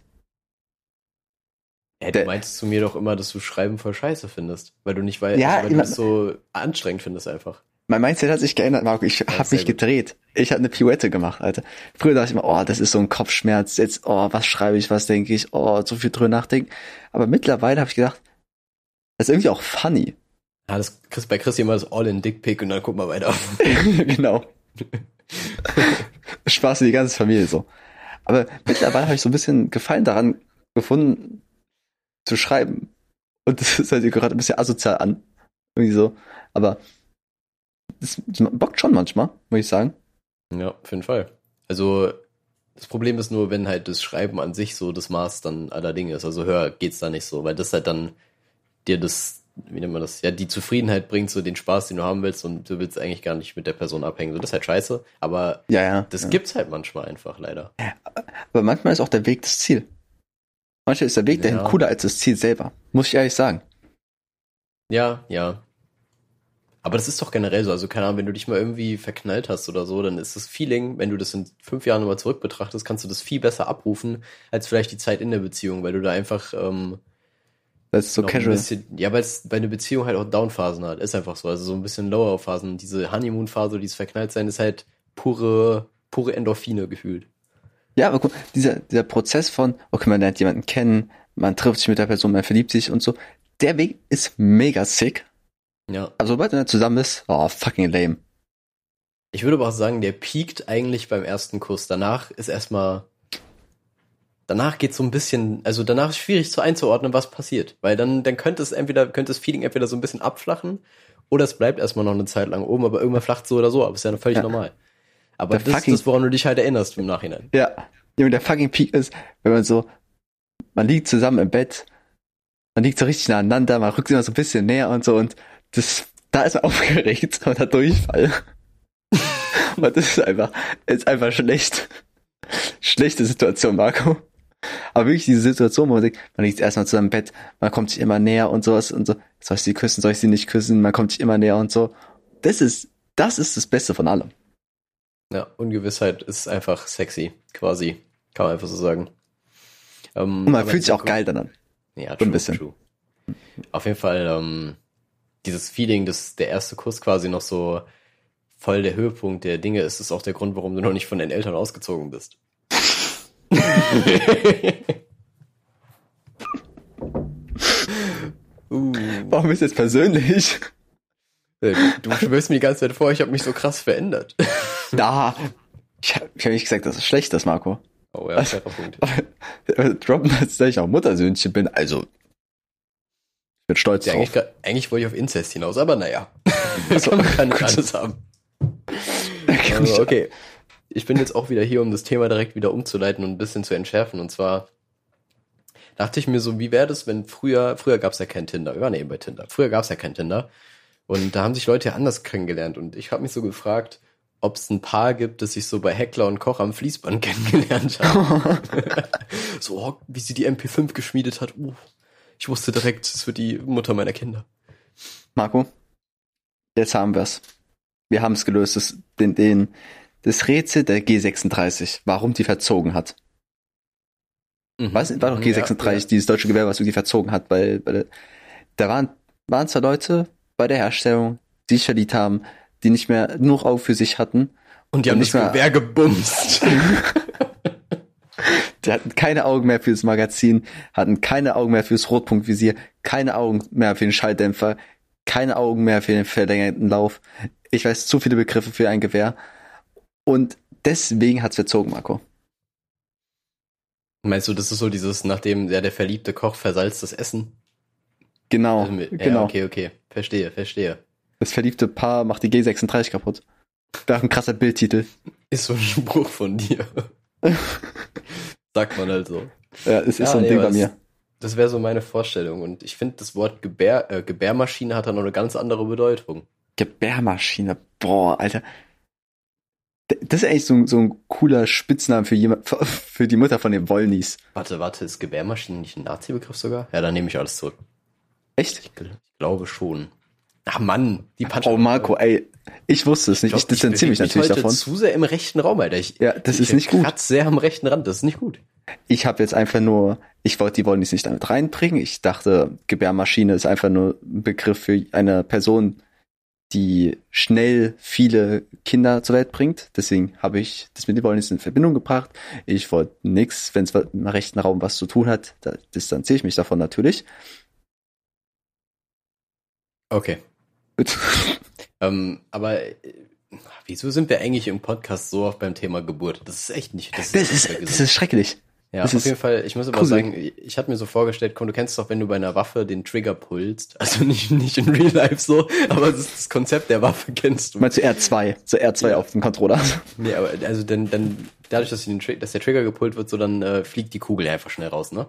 Ja, du meinst zu mir doch immer, dass du Schreiben voll scheiße findest, weil du nicht weißt, Ja, weil du immer- es so anstrengend findest einfach. Mein Mindset hat sich geändert, Marco. Ich habe mich gut. gedreht. Ich habe eine Pirouette gemacht, Alter. Früher dachte ich immer, oh, das ist so ein Kopfschmerz. Jetzt, oh, was schreibe ich, was denke ich, oh, so viel drüber nachdenken. Aber mittlerweile habe ich gedacht, das ist irgendwie auch funny. Ja, das kriegst bei Chris immer das All-in-Dick-Pick und dann guck mal weiter. genau. Spaß für die ganze Familie so. Aber mittlerweile habe ich so ein bisschen Gefallen daran gefunden, zu schreiben. Und das ist halt gerade ein bisschen asozial an. Irgendwie so. Aber das, das bockt schon manchmal, muss ich sagen. Ja, auf jeden Fall. Also, das Problem ist nur, wenn halt das Schreiben an sich so das Maß dann aller Dinge ist. Also höher geht's da nicht so, weil das halt dann dir das, wie nennt man das, ja, die Zufriedenheit bringt, so den Spaß, den du haben willst und du willst eigentlich gar nicht mit der Person abhängen. So, das ist halt scheiße, aber Ja, ja. das ja. gibt's halt manchmal einfach leider. Aber manchmal ist auch der Weg das Ziel. Manchmal ist der Weg dahin Ja. cooler als das Ziel selber. Muss ich ehrlich sagen. Ja, ja. Aber das ist doch generell so. Also, keine Ahnung, wenn du dich mal irgendwie verknallt hast oder so, dann ist das Feeling, wenn du das in fünf Jahren nochmal zurück betrachtest, kannst du das viel besser abrufen, als vielleicht die Zeit in der Beziehung, weil du da einfach ähm, Das ist so noch casual. Bisschen, ja, weil es bei einer Beziehung halt auch Downphasen hat. Ist einfach so. Also so ein bisschen Lower-Phasen. Diese Honeymoon-Phase, dieses Verknalltsein, ist halt pure, pure Endorphine gefühlt. Ja, aber guck, dieser, dieser Prozess von, okay, man lernt jemanden kennen, man trifft sich mit der Person, man verliebt sich und so. Der Weg ist mega sick. Ja. Aber sobald dann zusammen bist, oh, fucking lame. Ich würde aber auch sagen, der piekt eigentlich beim ersten Kuss. Danach ist erstmal. Danach geht so ein bisschen, also danach ist schwierig zu einzuordnen, was passiert. Weil dann, dann könnte es entweder, könnte das Feeling entweder so ein bisschen abflachen oder es bleibt erstmal noch eine Zeit lang oben, aber irgendwann flacht so oder so, aber ist ja völlig Ja. normal. Aber Der das ist fucking- das, woran du dich halt erinnerst im Nachhinein. Ja. Junge, der fucking Peak ist, wenn man so, man liegt zusammen im Bett, man liegt so richtig nah aneinander, man rückt immer so ein bisschen näher und so und das, da ist man aufgeregt und hat Durchfall. und das ist einfach, ist einfach schlecht. Schlechte Situation, Marco. Aber wirklich diese Situation, wo man denkt, man liegt erstmal zusammen im Bett, man kommt sich immer näher und sowas und so, soll ich sie küssen, soll ich sie nicht küssen, man kommt sich immer näher und so. Das ist, das ist das Beste von allem. Ja, Ungewissheit ist einfach sexy, quasi. Kann man einfach so sagen. Ähm, Und man fühlt sich auch geil dann an. Ja, So ein true, bisschen. True. Auf jeden Fall, ähm, dieses Feeling, dass der erste Kuss quasi noch so voll der Höhepunkt der Dinge ist, ist auch der Grund, warum du noch nicht von deinen Eltern ausgezogen bist. Uh, Warum ist jetzt persönlich? du schwörst mir die ganze Zeit vor, ich habe mich so krass verändert. Da. Ich habe hab nicht gesagt, dass es schlecht ist, Marco. Oh ja, fairer Punkt. Droppen, dass ich auch Muttersöhnchen bin. Also, ich bin stolz Ja, drauf. eigentlich, eigentlich wollte ich auf Inzest hinaus, aber naja. Man kann nicht gut. alles haben. Also, okay. Ich bin jetzt auch wieder hier, um das Thema direkt wieder umzuleiten und ein bisschen zu entschärfen. Und zwar dachte ich mir so, wie wäre das, wenn früher, früher gab es ja kein Tinder. Wir waren eben bei Tinder. Früher gab es ja kein Tinder. Und da haben sich Leute ja anders kennengelernt. Und ich habe mich so gefragt, ob es ein Paar gibt, das sich so bei Heckler und Koch am Fließband kennengelernt hat. so, oh, wie sie die MP5 geschmiedet hat. Uh, ich wusste direkt, es wird die Mutter meiner Kinder. Marco, jetzt haben wir's. Wir haben es gelöst. Das, den, den, das Rätsel der G36, warum die verzogen hat. Was war doch G36, Ja, ja. dieses deutsche Gewerbe, was irgendwie verzogen hat, weil, weil da waren, waren zwar Leute bei der Herstellung, die sich verliebt haben, die nicht mehr nur Auge für sich hatten. Und die haben Und das nicht mehr- Gewehr gebumst. Die hatten keine Augen mehr fürs Magazin, hatten keine Augen mehr fürs Rotpunktvisier, keine Augen mehr für den Schalldämpfer, keine Augen mehr für den verlängerten Lauf. Ich weiß zu viele Begriffe für ein Gewehr. Und deswegen hat's verzogen, Marco. Meinst du, das ist so dieses, nachdem ja, der verliebte Koch versalzt das Essen? Genau, Also mit- Ja, genau. okay, okay. Verstehe, verstehe. Das verliebte Paar macht die G36 kaputt. Auch ein krasser Bildtitel. Ist so ein Spruch von dir. Sagt man halt so. Ja, es ist Ja, so ein nee, Ding bei mir. das wäre so meine Vorstellung. Und ich finde, das Wort Gebär, äh, Gebärmaschine hat dann noch eine ganz andere Bedeutung. Gebärmaschine. Boah, Alter. Das ist eigentlich so, ein- so ein cooler Spitzname für jemand, für die Mutter von den Wollnies. Warte, warte, ist Gebärmaschine nicht ein Nazi-Begriff sogar? Ja, dann nehme ich alles zurück. Echt? Ich gl- ich glaube schon. Ach Mann, die Punch Oh, Marco, ey. Ich wusste es nicht. Ich, distanziere mich natürlich heute davon. zu sehr im rechten Raum, Alter. Ich, Ja, das ich ist nicht gut. sehr am rechten Rand, das ist nicht gut. Ich habe jetzt einfach nur, ich wollte die Wollnies nicht damit reinbringen. Ich dachte, Gebärmaschine ist einfach nur ein Begriff für eine Person, die schnell viele Kinder zur Welt bringt. Deswegen habe ich das mit den Wollnies in Verbindung gebracht. Ich wollte nix, wenn es im rechten Raum was zu tun hat, da distanziere ich mich davon natürlich. Okay. Gut. Ähm, aber äh, wieso sind wir eigentlich im Podcast so oft beim Thema Geburt? Das ist echt nicht. Das ist, das gesund. ist schrecklich. Ja, das auf jeden Fall. Ich muss aber gruselig. sagen, ich hatte mir so vorgestellt, komm, du kennst doch, wenn du bei einer Waffe den Trigger pulst, also nicht nicht in Real Life so, aber das, das Konzept der Waffe kennst du. Meinst du R2? So R2 Ja. auf dem Controller. Nee, aber also dann, dann dadurch, dass, den, dass der Trigger gepult wird, so dann äh, fliegt die Kugel einfach schnell raus, ne?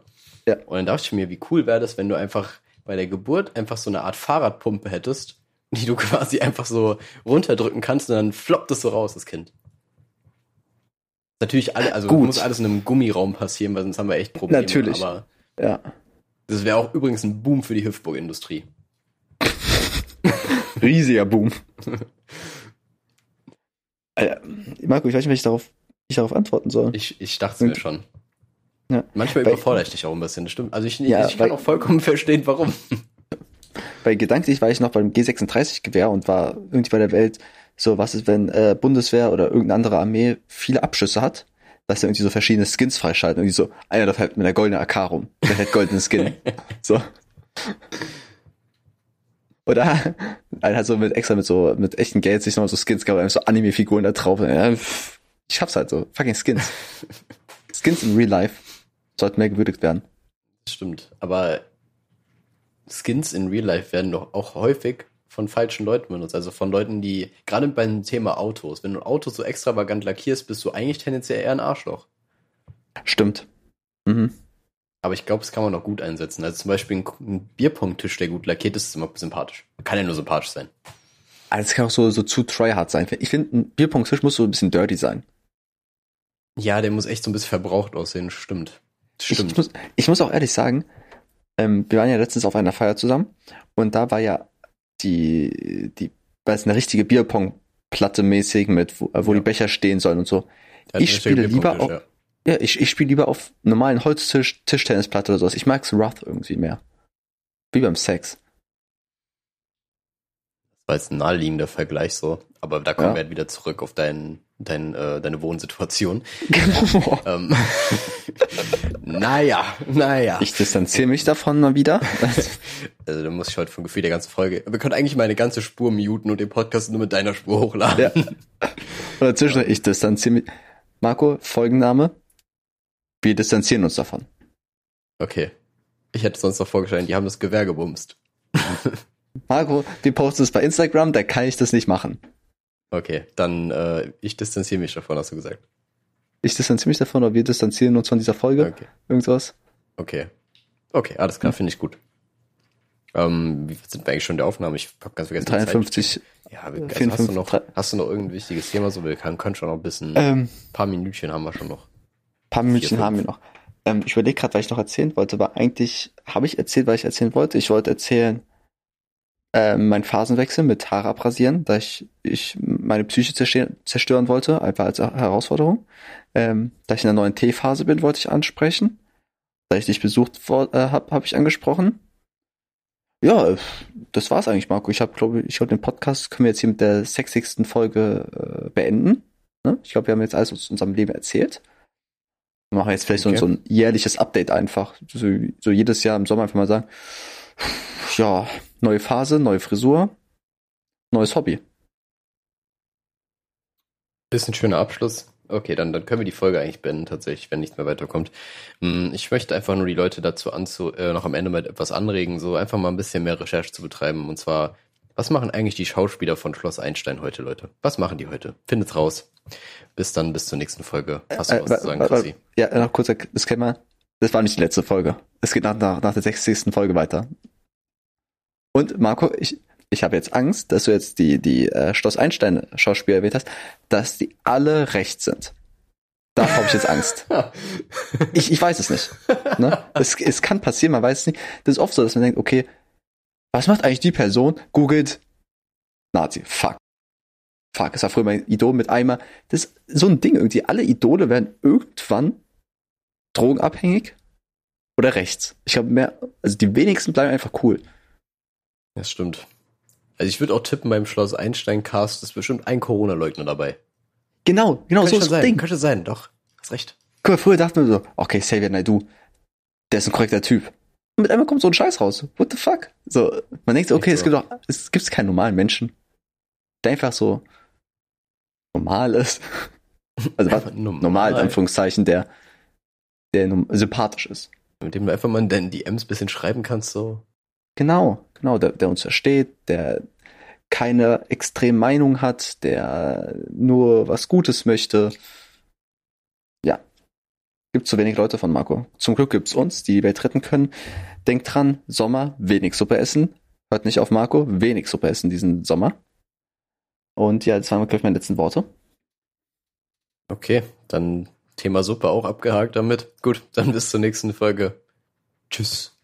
Ja. Und dann dachte ich mir, wie cool wäre das, wenn du einfach bei der Geburt einfach so eine Art Fahrradpumpe hättest, die du quasi einfach so runterdrücken kannst und dann floppt es so raus, das Kind. Natürlich alle, also Gut. muss alles in einem Gummiraum passieren, weil sonst haben wir echt Probleme. Natürlich. Aber Ja. das wäre auch übrigens ein Boom für die Hüftburg-Industrie. Riesiger Boom. Alter, Marco, ich weiß nicht, wie ich darauf, ich darauf antworten soll. Ich, ich dachte es mir schon. Ja. Manchmal überfordere ich dich auch ein bisschen, das stimmt. Also ich, Ja, ich kann auch vollkommen verstehen, warum. Weil gedanklich war ich noch beim G36-Gewehr und war irgendwie bei der Welt so, was ist, wenn äh, Bundeswehr oder irgendeine andere Armee viele Abschüsse hat, dass er irgendwie so verschiedene Skins freischalten. Irgendwie so, einer läuft halt mit einer goldenen AK rum, der hat goldenen Skin. so. Oder einer hat so mit extra mit so, mit echten Geld sich noch so Skins gehabt, so Anime-Figuren da drauf. Ja, ich hab's halt so. Fucking Skins. Skins in real life sollten mehr gewürdigt werden. Stimmt. Aber Skins in Real Life werden doch auch häufig von falschen Leuten benutzt. Also von Leuten, die, gerade beim Thema Autos, wenn du ein Auto so extravagant lackierst, bist du eigentlich tendenziell eher ein Arschloch. Stimmt. Mhm. Aber ich glaube, das kann man auch gut einsetzen. Also zum Beispiel ein, ein Bierpong-Tisch, der gut lackiert ist, ist immer sympathisch. Kann ja nur sympathisch sein. Aber es kann auch so, so zu tryhard sein. Ich finde, ein Bierpunkttisch muss so ein bisschen dirty sein. Ja, der muss echt so ein bisschen verbraucht aussehen. Stimmt. Ich, Stimmt. ich, muss, ich muss auch ehrlich sagen, ähm, wir waren ja letztens auf einer Feier zusammen und da war ja die, die, weil es eine richtige Bierpongplatte mäßig mit, wo, äh, wo Ja. die Becher stehen sollen und so. Hat ich spiele lieber Bierpong-Tisch, Ja, ich, ich spiele lieber auf normalen Holztisch, Tischtennisplatte oder sowas. Ich mag's rough irgendwie mehr. Wie beim Sex. Das war jetzt ein naheliegender Vergleich so. Aber da kommen Ja. wir halt wieder zurück auf dein, dein, äh, deine Wohnsituation. Ähm, naja, naja. ich distanziere mich davon mal wieder. Also da muss ich heute vom Gefühl der ganzen Folge. Wir können eigentlich meine ganze Spur muten und den Podcast nur mit deiner Spur hochladen. Ja. Oder zwischendurch, ich distanziere mich. Marco, Folgenname. Wir distanzieren uns davon. Okay. Ich hätte sonst noch vorgestellt, die haben das Gewehr gebumst. Marco, wir posten es bei Instagram, da kann ich das nicht machen. Okay, dann äh, ich distanziere mich davon, hast du gesagt. Ich distanziere mich davon, oder wir distanzieren uns von dieser Folge. Okay. Irgendwas. Okay. Okay, alles klar, finde ich gut. Ähm, wie sind wir eigentlich schon in der Aufnahme? Ich hab ganz vergessen. die Zeit. 53. Ja, wir, also 54, hast, du noch, hast du noch irgendein wichtiges Thema? So, wir können, können schon noch ein bisschen, Ähm, paar Minütchen haben wir schon noch. paar fünf. haben wir noch. Ähm, ich überlege gerade, was ich noch erzählen wollte, aber eigentlich habe ich erzählt, was ich erzählen wollte. Ich wollte erzählen, ähm, mein Phasenwechsel mit Haare abrasieren, da ich, ich meine Psyche zerstören, wollte, einfach als Herausforderung. Ähm, da ich in der neuen T-Phase bin, wollte ich ansprechen. Da ich dich besucht äh, habe, habe ich angesprochen. Ja, das war's eigentlich, Marco. Ich habe, glaube ich, glaube, den Podcast können wir jetzt hier mit der sechzigsten Folge äh, beenden. Ne? Ich glaube, wir haben jetzt alles aus unserem Leben erzählt. Wir machen jetzt vielleicht Okay. so, so ein jährliches Update einfach. So, so jedes Jahr im Sommer einfach mal sagen, ja, neue Phase, neue Frisur, neues Hobby. Ist ein schöner Abschluss. Okay, dann, dann können wir die Folge eigentlich beenden, tatsächlich, wenn nichts mehr weiterkommt. Hm, Ich möchte einfach nur die Leute dazu anzu, äh, noch am Ende mal etwas anregen, so einfach mal ein bisschen mehr Recherche zu betreiben. Und zwar, was machen eigentlich die Schauspieler von Schloss Einstein heute, Leute? Was machen die heute? Findet's raus. Bis dann, bis zur nächsten Folge. Hast du Äh, was wa- zu sagen, wa- wa- Chrissy? Ja, noch kurzer Disclaimer. Das war nicht die letzte Folge. Es geht nach, nach, nach der 60. Folge weiter. Und Marco, ich, ich habe jetzt Angst, dass du jetzt die, die äh, Schloss Einstein Schauspieler erwähnt hast, dass die alle recht sind. Da habe ich jetzt Angst. ich, ich weiß es nicht. Ne? Es, es kann passieren, man weiß es nicht. Das ist oft so, dass man denkt, okay, was macht eigentlich die Person? Googelt Nazi. Fuck. Fuck, es war früher mein Idol mit Eimer. Das ist so ein Ding irgendwie. Alle Idole werden irgendwann drogenabhängig oder rechts. Ich glaube mehr, also die wenigsten bleiben einfach cool. Das stimmt. Also ich würde auch tippen beim Schloss Einstein Cast ist bestimmt ein Corona-Leugner dabei. Genau, genau Könnte so ist das sein. Ding. Könnte sein, doch. Hast recht. Guck mal, früher dachten wir so, okay, Xavier Naidoo, der ist ein korrekter Typ. Und mit einmal kommt so ein Scheiß raus. What the fuck? So, man denkt so, okay, Echt es so. gibt doch, es gibt keinen normalen Menschen, der einfach so normal ist. Also was, normal. normal in Anführungszeichen, der, der sympathisch ist. Mit dem du einfach mal in deinen DMs bisschen schreiben kannst, so. Genau, genau, der, der uns versteht, der keine extreme Meinung hat, der nur was Gutes möchte. Ja. Gibt zu wenig Leute von Marco. Zum Glück gibt's uns, die die Welt retten können. Denkt dran, Sommer, wenig Suppe essen. Hört nicht auf Marco, wenig Suppe essen diesen Sommer. Und ja, das waren wirklich meine letzten Worte. Okay, dann Thema Suppe auch abgehakt damit. Gut, dann bis zur nächsten Folge. Tschüss.